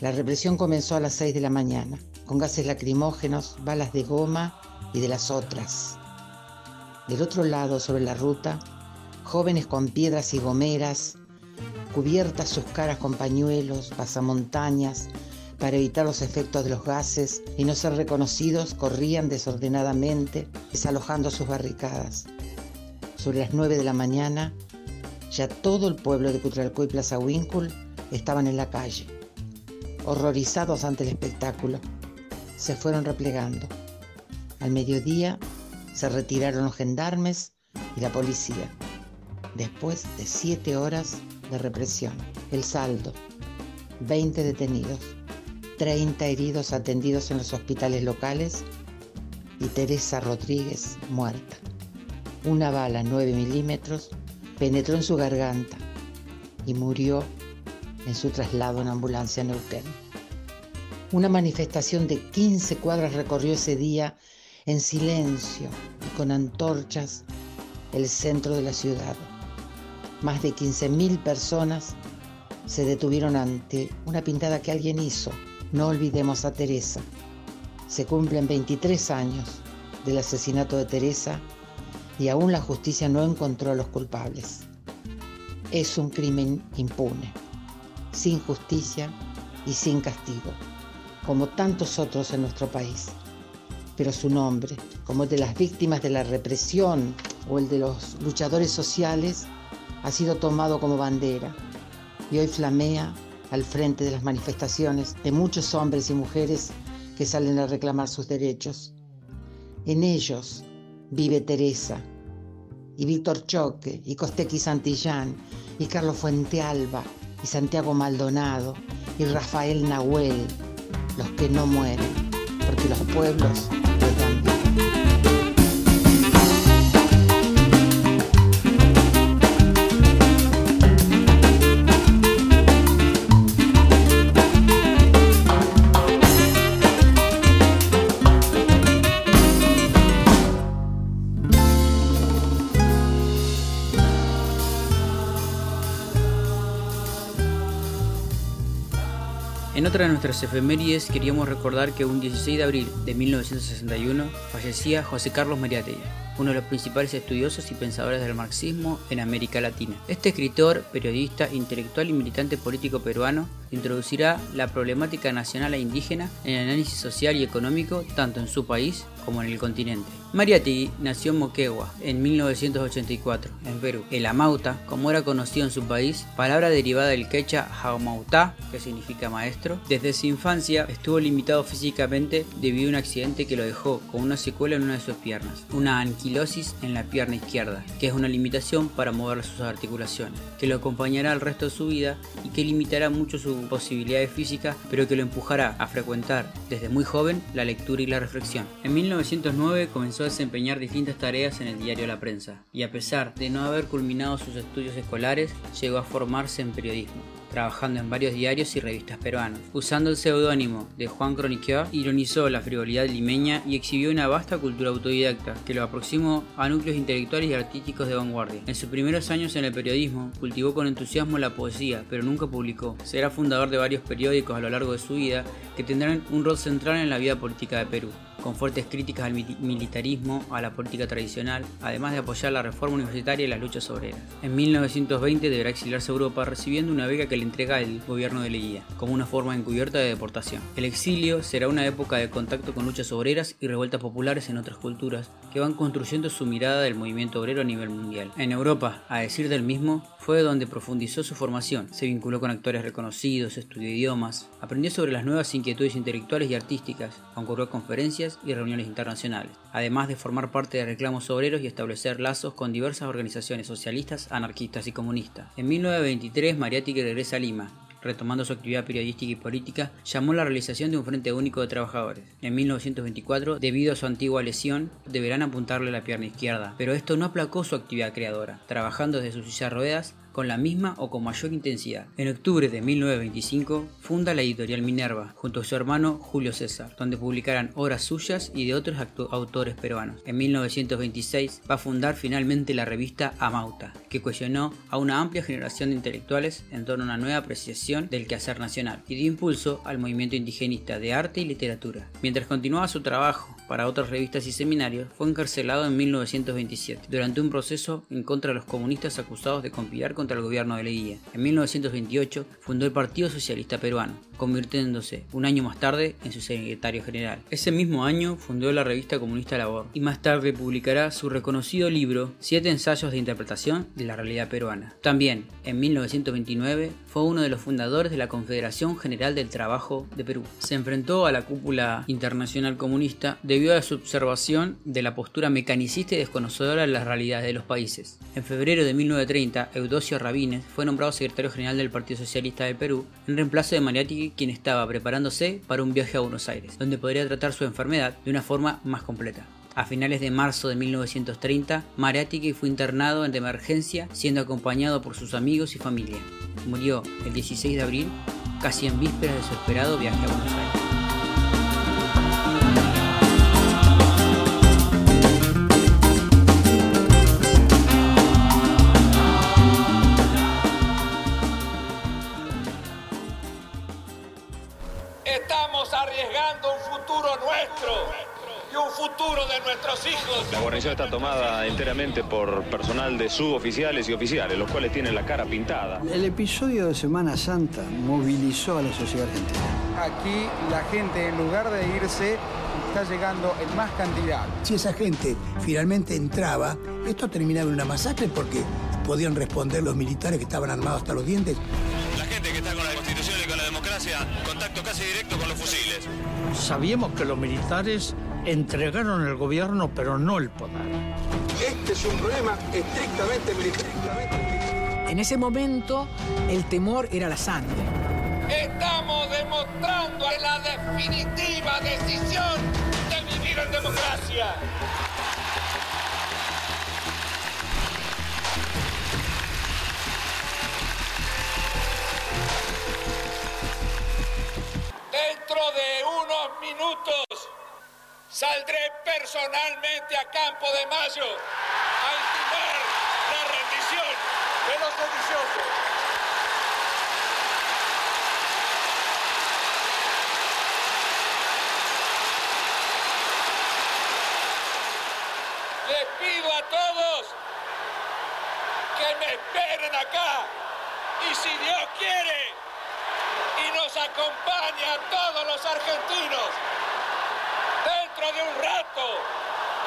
Speaker 11: La represión comenzó a las 6 de la mañana, con gases lacrimógenos, balas de goma y de las otras. Del otro lado, sobre la ruta, jóvenes con piedras y gomeras, cubiertas sus caras con pañuelos, pasamontañas, para evitar los efectos de los gases y no ser reconocidos, corrían desordenadamente, desalojando sus barricadas. Sobre las 9 de la mañana, ya todo el pueblo de Cutralcó y Plaza Winkle estaban en la calle, horrorizados ante el espectáculo. Se fueron replegando. Al mediodía se retiraron los gendarmes y la policía, después de siete horas de represión. El saldo, 20 detenidos, 30 heridos atendidos en los hospitales locales y Teresa Rodríguez muerta. Una bala 9 milímetros penetró en su garganta y murió en su traslado en ambulancia a Neuquén. Una manifestación de 15 cuadras recorrió ese día en silencio y con antorchas el centro de la ciudad. Más de 15.000 personas se detuvieron ante una pintada que alguien hizo. No olvidemos a Teresa. Se cumplen 23 años del asesinato de Teresa y aún la justicia no encontró a los culpables. Es un crimen impune, sin justicia y sin castigo, como tantos otros en nuestro país. Pero su nombre, como el de las víctimas de la represión o el de los luchadores sociales, ha sido tomado como bandera y hoy flamea al frente de las manifestaciones de muchos hombres y mujeres que salen a reclamar sus derechos. En ellos vive Teresa y Víctor Choque y Costequi Santillán y Carlos Fuentealba y Santiago Maldonado y Rafael Nahuel, los que no mueren, porque los pueblos les dan.
Speaker 10: Otra de nuestras efemérides queríamos recordar que un 16 de abril de 1961 fallecía José Carlos Mariátegui, uno de los principales estudiosos y pensadores del marxismo en América Latina. Este escritor, periodista, intelectual y militante político peruano introducirá la problemática nacional e indígena en el análisis social y económico tanto en su país como en el continente. Mariátegui nació en Moquegua en 1984, en Perú. El amauta, como era conocido en su país, palabra derivada del quechua jaumautá, que significa maestro, desde su infancia estuvo limitado físicamente debido a un accidente que lo dejó con una secuela en una de sus piernas, una anquilosis en la pierna izquierda, que es una limitación para mover sus articulaciones, que lo acompañará el resto de su vida y que limitará mucho sus posibilidades físicas, pero que lo empujará a frecuentar desde muy joven la lectura y la reflexión. En 1909 comenzó a desempeñar distintas tareas en el diario La Prensa y a pesar de no haber culminado sus estudios escolares, llegó a formarse en periodismo trabajando en varios diarios y revistas peruanos. Usando el seudónimo de Juan Croniqueur, ironizó la frivolidad limeña y exhibió una vasta cultura autodidacta que lo aproximó a núcleos intelectuales y artísticos de vanguardia. En sus primeros años en el periodismo, cultivó con entusiasmo la poesía, pero nunca publicó. Será fundador de varios periódicos a lo largo de su vida que tendrán un rol central en la vida política de Perú con fuertes críticas al militarismo, a la política tradicional, además de apoyar la reforma universitaria y las luchas obreras. En 1920 deberá exiliarse a Europa recibiendo una beca que le entrega el gobierno de Leguía, como una forma encubierta de deportación. El exilio será una época de contacto con luchas obreras y revueltas populares en otras culturas, que van construyendo su mirada del movimiento obrero a nivel mundial. En Europa, a decir del mismo, fue donde profundizó su formación, se vinculó con actores reconocidos, estudió idiomas, aprendió sobre las nuevas inquietudes intelectuales y artísticas, concurrió a conferencias y reuniones internacionales, además de formar parte de reclamos obreros y establecer lazos con diversas organizaciones socialistas, anarquistas y comunistas. En 1923 Mariátegui regresa a Lima, retomando su actividad periodística y política, llamó la realización de un Frente Único de Trabajadores. En 1924, debido a su antigua lesión, deberán apuntarle la pierna izquierda, pero esto no aplacó su actividad creadora, trabajando desde sus silla de ruedas con la misma o con mayor intensidad. En octubre de 1925 funda la editorial Minerva junto a su hermano Julio César, donde publicarán obras suyas y de otros autores peruanos. En 1926 va a fundar finalmente la revista Amauta, que cohesionó a una amplia generación de intelectuales en torno a una nueva apreciación del quehacer nacional y dio impulso al movimiento indigenista de arte y literatura. Mientras continuaba su trabajo para otras revistas y seminarios, fue encarcelado en 1927 durante un proceso en contra de los comunistas acusados de conspirar contra el gobierno de Leguía. En 1928 fundó el Partido Socialista Peruano, convirtiéndose un año más tarde en su secretario general. Ese mismo año fundó la revista comunista Labor y más tarde publicará su reconocido libro Siete ensayos de interpretación de la realidad peruana. También, en 1929, fue uno de los fundadores de la Confederación General del Trabajo de Perú. Se enfrentó a la cúpula internacional comunista debido a su observación de la postura mecanicista y desconocedora de las realidades de los países. En febrero de 1930, Eudosio Rabines fue nombrado secretario general del Partido Socialista del Perú en reemplazo de Mariátegui, quien estaba preparándose para un viaje a Buenos Aires, donde podría tratar su enfermedad de una forma más completa. A finales de marzo de 1930, Mariátegui fue internado en emergencia, siendo acompañado por sus amigos y familia. Murió el 16 de abril, casi en vísperas de su esperado viaje a Buenos Aires.
Speaker 12: Estamos arriesgando un futuro nuestro y un futuro de nuestros hijos.
Speaker 13: La guarnición está tomada enteramente por personal de suboficiales y oficiales, los cuales tienen la cara pintada.
Speaker 14: El episodio de Semana Santa movilizó a la sociedad argentina.
Speaker 15: Aquí la gente, en lugar de irse, está llegando en más cantidad.
Speaker 16: Si esa gente finalmente entraba, esto terminaba en una masacre porque podían responder los militares que estaban armados hasta los dientes.
Speaker 13: La gente que está con la constitución y con la democracia, contacto casi directo con los fusiles.
Speaker 17: Sabíamos que los militares entregaron el gobierno, pero no el poder.
Speaker 18: Este es un problema estrictamente militar.
Speaker 19: En ese momento, el temor era la sangre.
Speaker 12: Estamos demostrando la definitiva decisión de vivir en democracia. Dentro de unos minutos saldré personalmente a Campo de Mayo a intimar la rendición de los sediciosos. Les pido a todos que me esperen acá y si Dios quiere y nos acompaña a todos los argentinos, dentro de un rato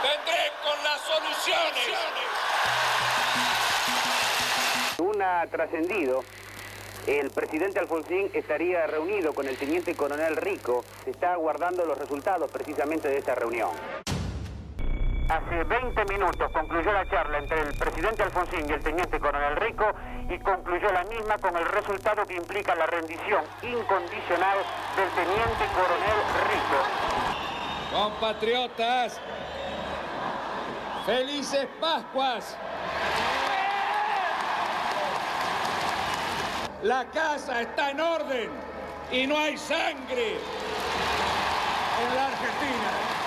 Speaker 12: vendré con las soluciones.
Speaker 20: Ha trascendido, el presidente Alfonsín estaría reunido con el teniente coronel Rico. Se está aguardando los resultados precisamente de esta reunión. Hace 20 minutos concluyó la charla entre el presidente Alfonsín y el teniente coronel Rico y concluyó la misma con el resultado que implica la rendición incondicional del teniente coronel Rico.
Speaker 12: Compatriotas, felices Pascuas. La casa está en orden y no hay sangre en la Argentina.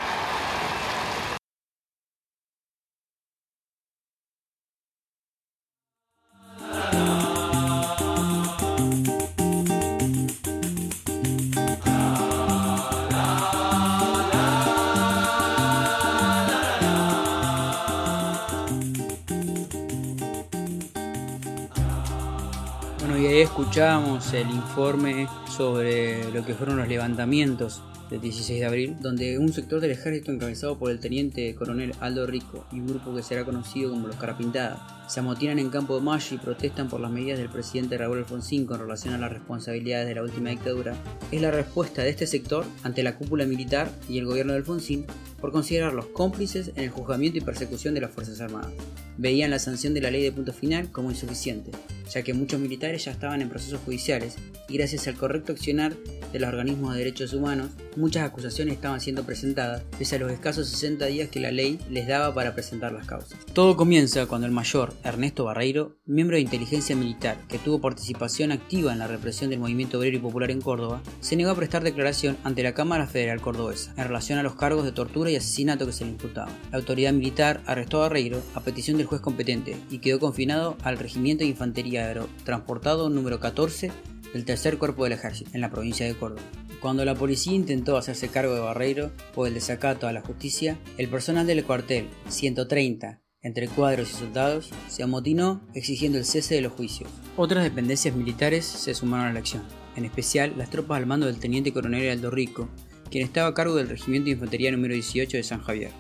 Speaker 10: Escuchamos el informe sobre lo que fueron los levantamientos del 16 de abril, donde un sector del ejército encabezado por el teniente coronel Aldo Rico y un grupo que será conocido como los Carapintadas se amotinan en Campo de Mayo y protestan por las medidas del presidente Raúl Alfonsín con relación a las responsabilidades de la última dictadura, es la respuesta de este sector ante la cúpula militar y el gobierno de Alfonsín por considerarlos cómplices en el juzgamiento y persecución de las Fuerzas Armadas. Veían la sanción de la ley de punto final como insuficiente, ya que muchos militares ya estaban en procesos judiciales y gracias al correcto accionar de los organismos de derechos humanos, muchas acusaciones estaban siendo presentadas, pese a los escasos 60 días que la ley les daba para presentar las causas. Todo comienza cuando el mayor Ernesto Barreiro, miembro de inteligencia militar que tuvo participación activa en la represión del movimiento obrero y popular en Córdoba, se negó a prestar declaración ante la Cámara Federal Cordobesa en relación a los cargos de tortura y asesinato que se le imputaban. La autoridad militar arrestó a Barreiro a petición del juez competente y quedó confinado al Regimiento de Infantería Aero Transportado número 14 del Tercer Cuerpo del Ejército, en la provincia de Córdoba. Cuando la policía intentó hacerse cargo de Barreiro por el desacato a la justicia, el personal del cuartel 130, entre cuadros y soldados, se amotinó exigiendo el cese de los juicios. Otras dependencias militares se sumaron a la acción, en especial las tropas al mando del teniente coronel Aldo Rico, quien estaba a cargo del Regimiento de Infantería número 18 de San Javier.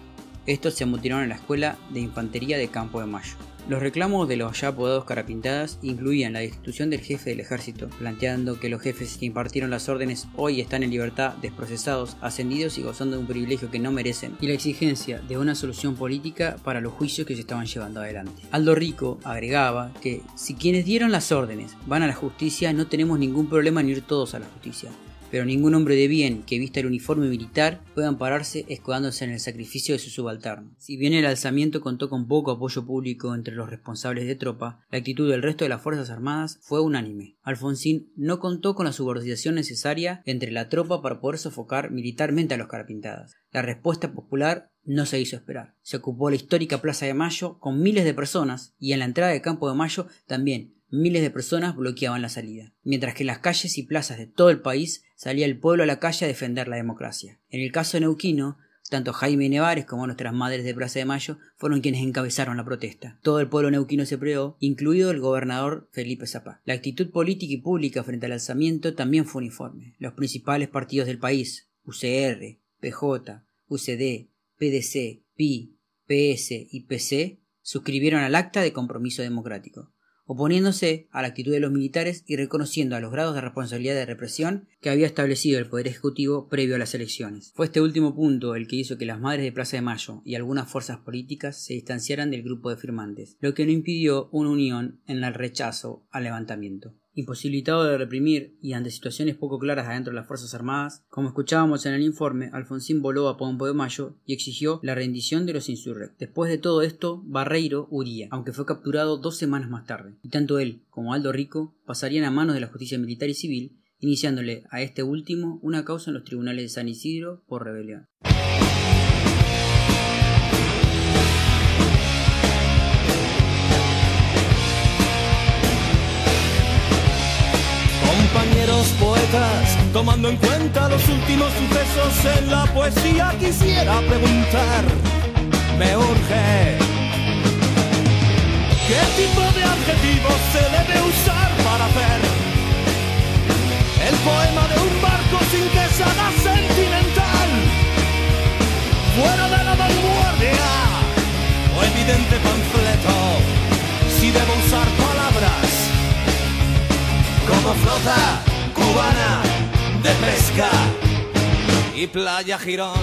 Speaker 10: Estos se amotinaron en la Escuela de Infantería de Campo de Mayo. Los reclamos de los ya apodados carapintadas incluían la destitución del jefe del ejército, planteando que los jefes que impartieron las órdenes hoy están en libertad, desprocesados, ascendidos y gozando de un privilegio que no merecen, y la exigencia de una solución política para los juicios que se estaban llevando adelante. Aldo Rico agregaba que si quienes dieron las órdenes van a la justicia, no tenemos ningún problema en ir todos a la justicia pero ningún hombre de bien que vista el uniforme militar puede ampararse escudándose en el sacrificio de su subalterno. Si bien el alzamiento contó con poco apoyo público entre los responsables de tropa, la actitud del resto de las Fuerzas Armadas fue unánime. Alfonsín no contó con la subordinación necesaria entre la tropa para poder sofocar militarmente a los carapintadas. La respuesta popular no se hizo esperar. Se ocupó la histórica Plaza de Mayo con miles de personas y en la entrada de Campo de Mayo también miles de personas bloqueaban la salida, mientras que en las calles y plazas de todo el país salía el pueblo a la calle a defender la democracia. En el caso de Neuquino, tanto Jaime Nevares como nuestras madres de Plaza de Mayo fueron quienes encabezaron la protesta. Todo el pueblo neuquino se plegó, incluido el gobernador Felipe Zapá. La actitud política y pública frente al alzamiento también fue uniforme. Los principales partidos del país, UCR, PJ, UCD, PDC, PI, PS y PC, suscribieron al acta de compromiso democrático oponiéndose a la actitud de los militares y reconociendo a los grados de responsabilidad de represión que había establecido el Poder Ejecutivo previo a las elecciones. Fue este último punto el que hizo que las madres de Plaza de Mayo y algunas fuerzas políticas se distanciaran del grupo de firmantes, lo que no impidió una unión en el rechazo al levantamiento. Imposibilitado de reprimir y ante situaciones poco claras adentro de las Fuerzas Armadas, como escuchábamos en el informe, Alfonsín voló a Pompo de Mayo y exigió la rendición de los insurrectos. Después de todo esto, Barreiro huría, aunque fue capturado dos semanas más tarde, y tanto él como Aldo Rico pasarían a manos de la justicia militar y civil, iniciándole a este último una causa en los tribunales de San Isidro por rebelión.
Speaker 4: Compañeros poetas, tomando en cuenta los últimos sucesos en la poesía, quisiera preguntar, me urge, ¿qué tipo de adjetivos se debe usar para hacer el poema de un barco sin que se sentimental? Fuera de la vanguardia o evidente panfleto, si debo usar como flota cubana de pesca y playa Girón.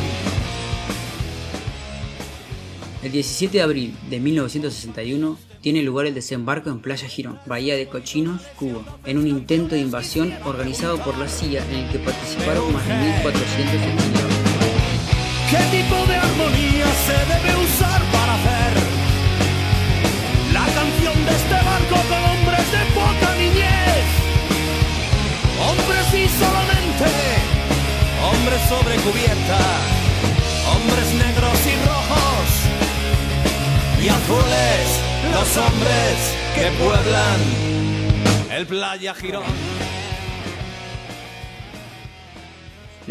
Speaker 10: El 17 de abril de 1961 tiene lugar el desembarco en Playa Girón, Bahía de Cochinos, Cuba, en un intento de invasión organizado por la CIA en el que participaron más de 1.400 exiliados.
Speaker 4: ¿Qué tipo de armonía se debe usar Hombres y solamente, hombres sobre cubierta, hombres negros y rojos y azules, los hombres que pueblan el Playa Girón.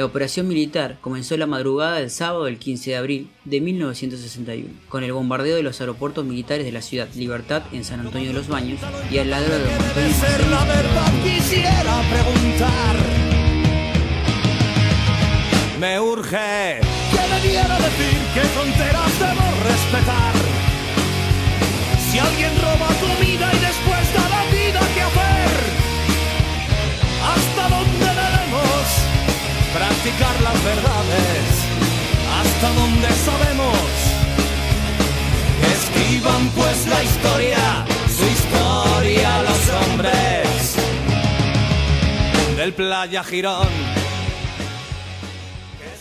Speaker 10: La operación militar comenzó la madrugada del sábado del 15 de abril de 1961, con el bombardeo de los aeropuertos militares de la ciudad Libertad en San Antonio de los Baños y al ladro de
Speaker 4: la verdad quisiera preguntar. Me urge que debiera decir qué fronteras debo respetar. Si alguien roba tu vida y después practicar las verdades? ¿Hasta dónde sabemos? Escriban pues la historia, su historia los hombres del Playa Girón.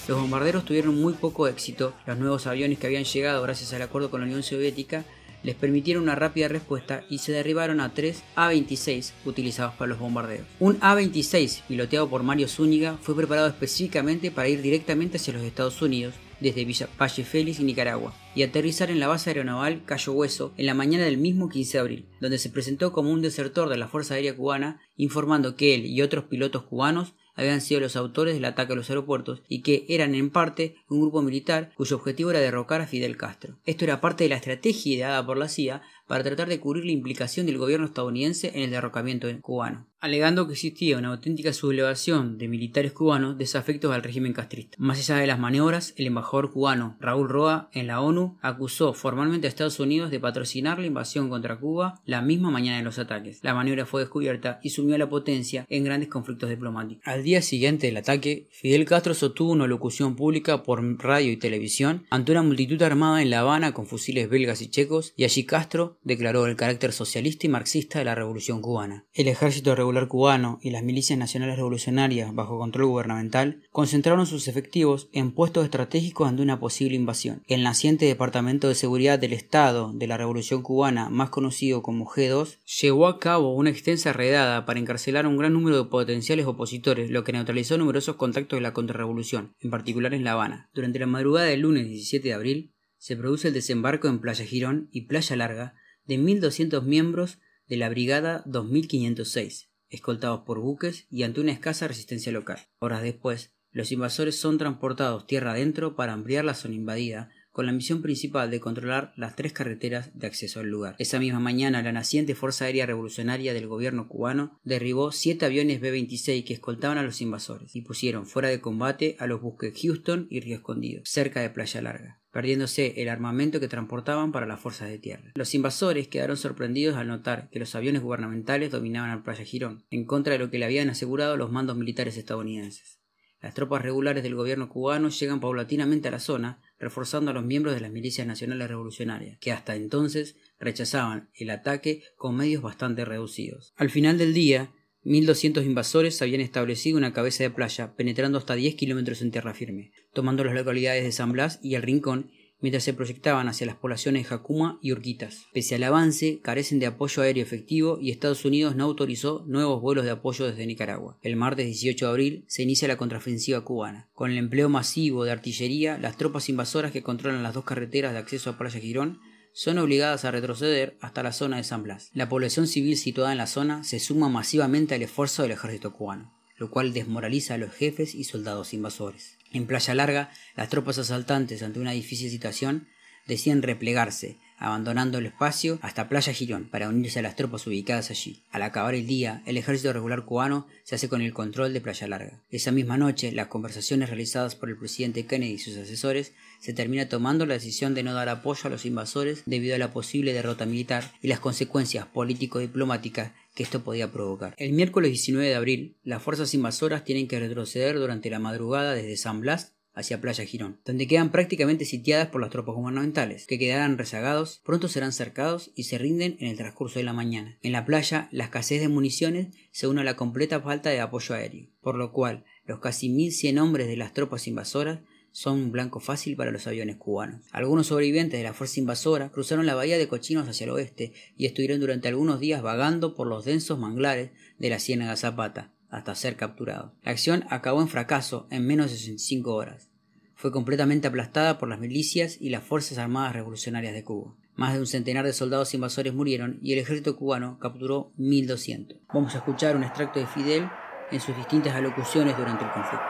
Speaker 10: Los bombarderos tuvieron muy poco éxito. Los nuevos aviones que habían llegado gracias al acuerdo con la Unión Soviética les permitieron una rápida respuesta y se derribaron a tres A-26 utilizados para los bombardeos. Un A-26 piloteado por Mario Zúñiga fue preparado específicamente para ir directamente hacia los Estados Unidos desde Villa Valle Félix Nicaragua y aterrizar en la base aeronaval Cayo Hueso en la mañana del mismo 15 de abril, donde se presentó como un desertor de la Fuerza Aérea Cubana informando que él y otros pilotos cubanos habían sido los autores del ataque a los aeropuertos y que eran en parte un grupo militar cuyo objetivo era derrocar a Fidel Castro. Esto era parte de la estrategia ideada por la CIA para tratar de cubrir la implicación del gobierno estadounidense en el derrocamiento cubano, alegando que existía una auténtica sublevación de militares cubanos desafectos al régimen castrista. Más allá de las maniobras, el embajador cubano Raúl Roa en la ONU acusó formalmente a Estados Unidos de patrocinar la invasión contra Cuba la misma mañana de los ataques. La maniobra fue descubierta y sumió a la potencia en grandes conflictos diplomáticos. Al día siguiente del ataque, Fidel Castro sostuvo una locución pública por radio y televisión ante una multitud armada en La Habana con fusiles belgas y checos y allí Castro declaró el carácter socialista y marxista de la revolución cubana. El ejército cubano y las milicias nacionales revolucionarias bajo control gubernamental concentraron sus efectivos en puestos estratégicos ante una posible invasión. El naciente Departamento de Seguridad del Estado de la Revolución Cubana, más conocido como G2, llevó a cabo una extensa redada para encarcelar a un gran número de potenciales opositores, lo que neutralizó numerosos contactos de la contrarrevolución, en particular en La Habana. Durante la madrugada del lunes 17 de abril, se produce el desembarco en Playa Girón y Playa Larga de 1.200 miembros de la Brigada 2506, escoltados por buques y ante una escasa resistencia local. Horas después, los invasores son transportados tierra adentro para ampliar la zona invadida, con la misión principal de controlar las tres carreteras de acceso al lugar. Esa misma mañana, la naciente Fuerza Aérea Revolucionaria del gobierno cubano derribó siete aviones B-26 que escoltaban a los invasores y pusieron fuera de combate a los buques Houston y Río Escondido, cerca de Playa Larga perdiéndose el armamento que transportaban para las fuerzas de tierra. Los invasores quedaron sorprendidos al notar que los aviones gubernamentales dominaban al Playa Girón, en contra de lo que le habían asegurado los mandos militares estadounidenses. Las tropas regulares del gobierno cubano llegan paulatinamente a la zona, reforzando a los miembros de las milicias nacionales revolucionarias, que hasta entonces rechazaban el ataque con medios bastante reducidos. Al final del día, 1.200 invasores habían establecido una cabeza de playa, penetrando hasta 10 kilómetros en tierra firme, tomando las localidades de San Blas y El Rincón, mientras se proyectaban hacia las poblaciones de Jacuma y Urquitas. Pese al avance, carecen de apoyo aéreo efectivo y Estados Unidos no autorizó nuevos vuelos de apoyo desde Nicaragua. El martes 18 de abril se inicia la contraofensiva cubana. Con el empleo masivo de artillería, las tropas invasoras que controlan las dos carreteras de acceso a Playa Girón son obligadas a retroceder hasta la zona de San Blas. La población civil situada en la zona se suma masivamente al esfuerzo del ejército cubano, lo cual desmoraliza a los jefes y soldados invasores. En Playa Larga, las tropas asaltantes ante una difícil situación deciden replegarse, abandonando el espacio hasta Playa Girón para unirse a las tropas ubicadas allí. Al acabar el día, el ejército regular cubano se hace con el control de Playa Larga. Esa misma noche, las conversaciones realizadas por el presidente Kennedy y sus asesores se termina tomando la decisión de no dar apoyo a los invasores debido a la posible derrota militar y las consecuencias político-diplomáticas esto podía provocar. El miércoles 19 de abril, las fuerzas invasoras tienen que retroceder durante la madrugada desde San Blas hacia Playa Girón, donde quedan prácticamente sitiadas por las tropas gubernamentales, que quedarán rezagados, pronto serán cercados y se rinden en el transcurso de la mañana. En la playa, la escasez de municiones se une a la completa falta de apoyo aéreo, por lo cual los casi 1100 hombres de las tropas invasoras son un blanco fácil para los aviones cubanos. Algunos sobrevivientes de la fuerza invasora cruzaron la bahía de Cochinos hacia el oeste y estuvieron durante algunos días vagando por los densos manglares de la Ciénaga Zapata, hasta ser capturados. La acción acabó en fracaso en menos de 65 horas. Fue completamente aplastada por las milicias y las Fuerzas Armadas Revolucionarias de Cuba. Más de un centenar de soldados invasores murieron y el ejército cubano capturó 1200. Vamos a escuchar un extracto de Fidel en sus distintas alocuciones durante el conflicto.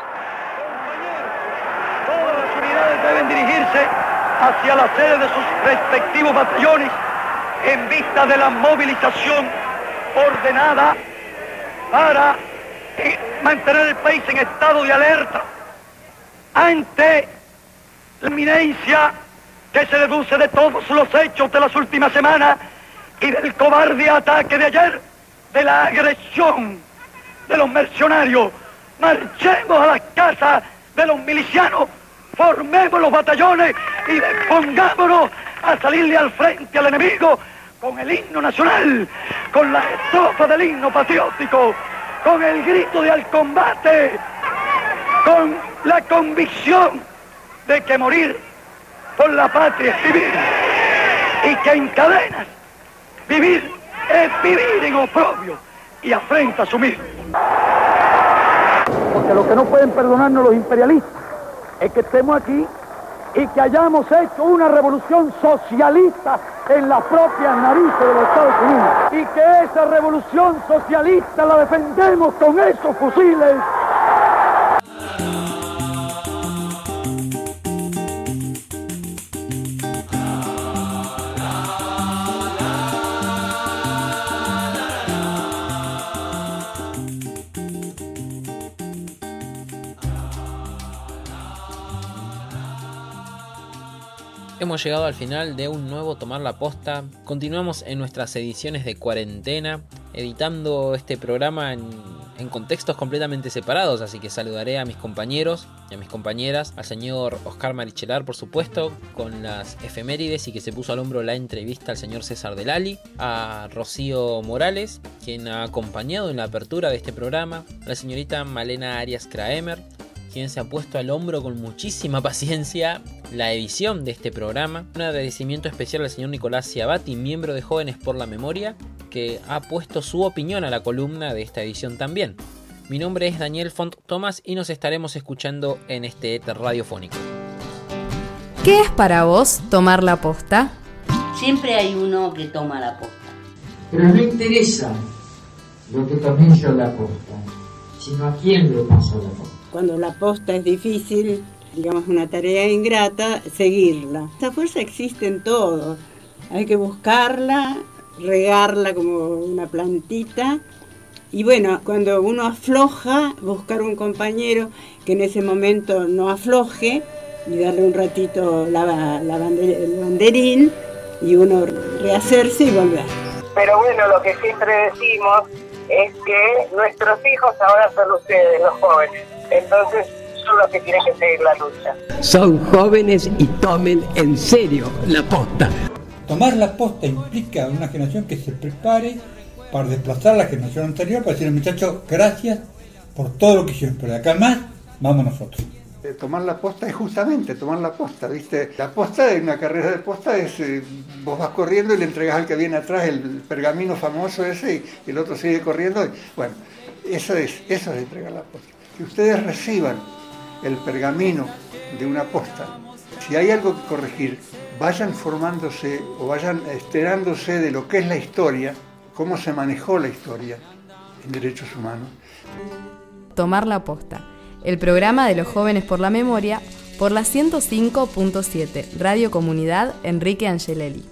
Speaker 21: Todas las unidades deben hacia la sede de sus respectivos batallones en vista de la movilización ordenada para eh, mantener el país en estado de alerta ante la inminencia que se deduce de todos los hechos de las últimas semanas y del cobarde ataque de ayer, de la agresión de los mercenarios. Marchemos a las casas de los milicianos, formemos los batallones y pongámonos a salirle al frente al enemigo con el himno nacional, con la estrofa del himno patriótico, con el grito de al combate, con la convicción de que morir por la patria es vivir y que en cadenas vivir es vivir en oprobio y afrenta asumir. Porque lo que no pueden perdonarnos los imperialistas es que estemos aquí y que hayamos hecho una revolución socialista en las propias narices de los Estados Unidos. Y que esa revolución socialista la defendemos con esos fusiles.
Speaker 2: Hemos llegado al final de un nuevo Tomar la Posta. Continuamos en nuestras ediciones de cuarentena, editando este programa en, contextos completamente separados, así que saludaré a mis compañeros y a mis compañeras, al señor Oscar Marichelar, por supuesto, con las efemérides y que se puso al hombro la entrevista al señor César Delali, a Rocío Morales, quien ha acompañado en la apertura de este programa, a la señorita Malena Arias Kraemer, quien se ha puesto al hombro con muchísima paciencia la edición de este programa. Un agradecimiento especial al señor Nicolás Ciabatti, miembro de Jóvenes por la Memoria, que ha puesto su opinión a la columna de esta edición también. Mi nombre es Daniel Font Tomás y nos estaremos escuchando en este éter radiofónico.
Speaker 1: ¿Qué es para vos tomar la posta?
Speaker 22: Siempre hay uno que toma la posta.
Speaker 23: Pero no interesa lo que tomé yo la posta, sino a quién le paso la posta
Speaker 24: cuando la posta es difícil, digamos una tarea ingrata, seguirla. Esa fuerza existe en todo. Hay que buscarla, regarla como una plantita. Y bueno, cuando uno afloja, buscar un compañero que en ese momento no afloje y darle un ratito la, el banderín y uno rehacerse y volver.
Speaker 25: Pero bueno, lo que siempre decimos es que nuestros hijos ahora son ustedes, los jóvenes. Entonces son los que tienen que seguir la lucha.
Speaker 26: Son jóvenes y tomen en serio la posta.
Speaker 27: Tomar la posta implica una generación que se prepare para desplazar a la generación anterior, para decirle muchachos, gracias por todo lo que hicieron, pero de acá más, vamos nosotros.
Speaker 28: Eh, tomar la posta es justamente tomar la posta, ¿viste? La posta en una carrera de posta es, eh, vos vas corriendo y le entregas al que viene atrás el pergamino famoso ese y el otro sigue corriendo. Y, bueno, eso es, eso es entregar la posta que ustedes reciban el pergamino de una posta. Si hay algo que corregir, vayan formándose o vayan enterándose de lo que es la historia, cómo se manejó la historia en derechos humanos.
Speaker 1: Tomar la posta, el programa de los jóvenes por la memoria por la 105.7 Radio Comunidad Enrique Angelelli.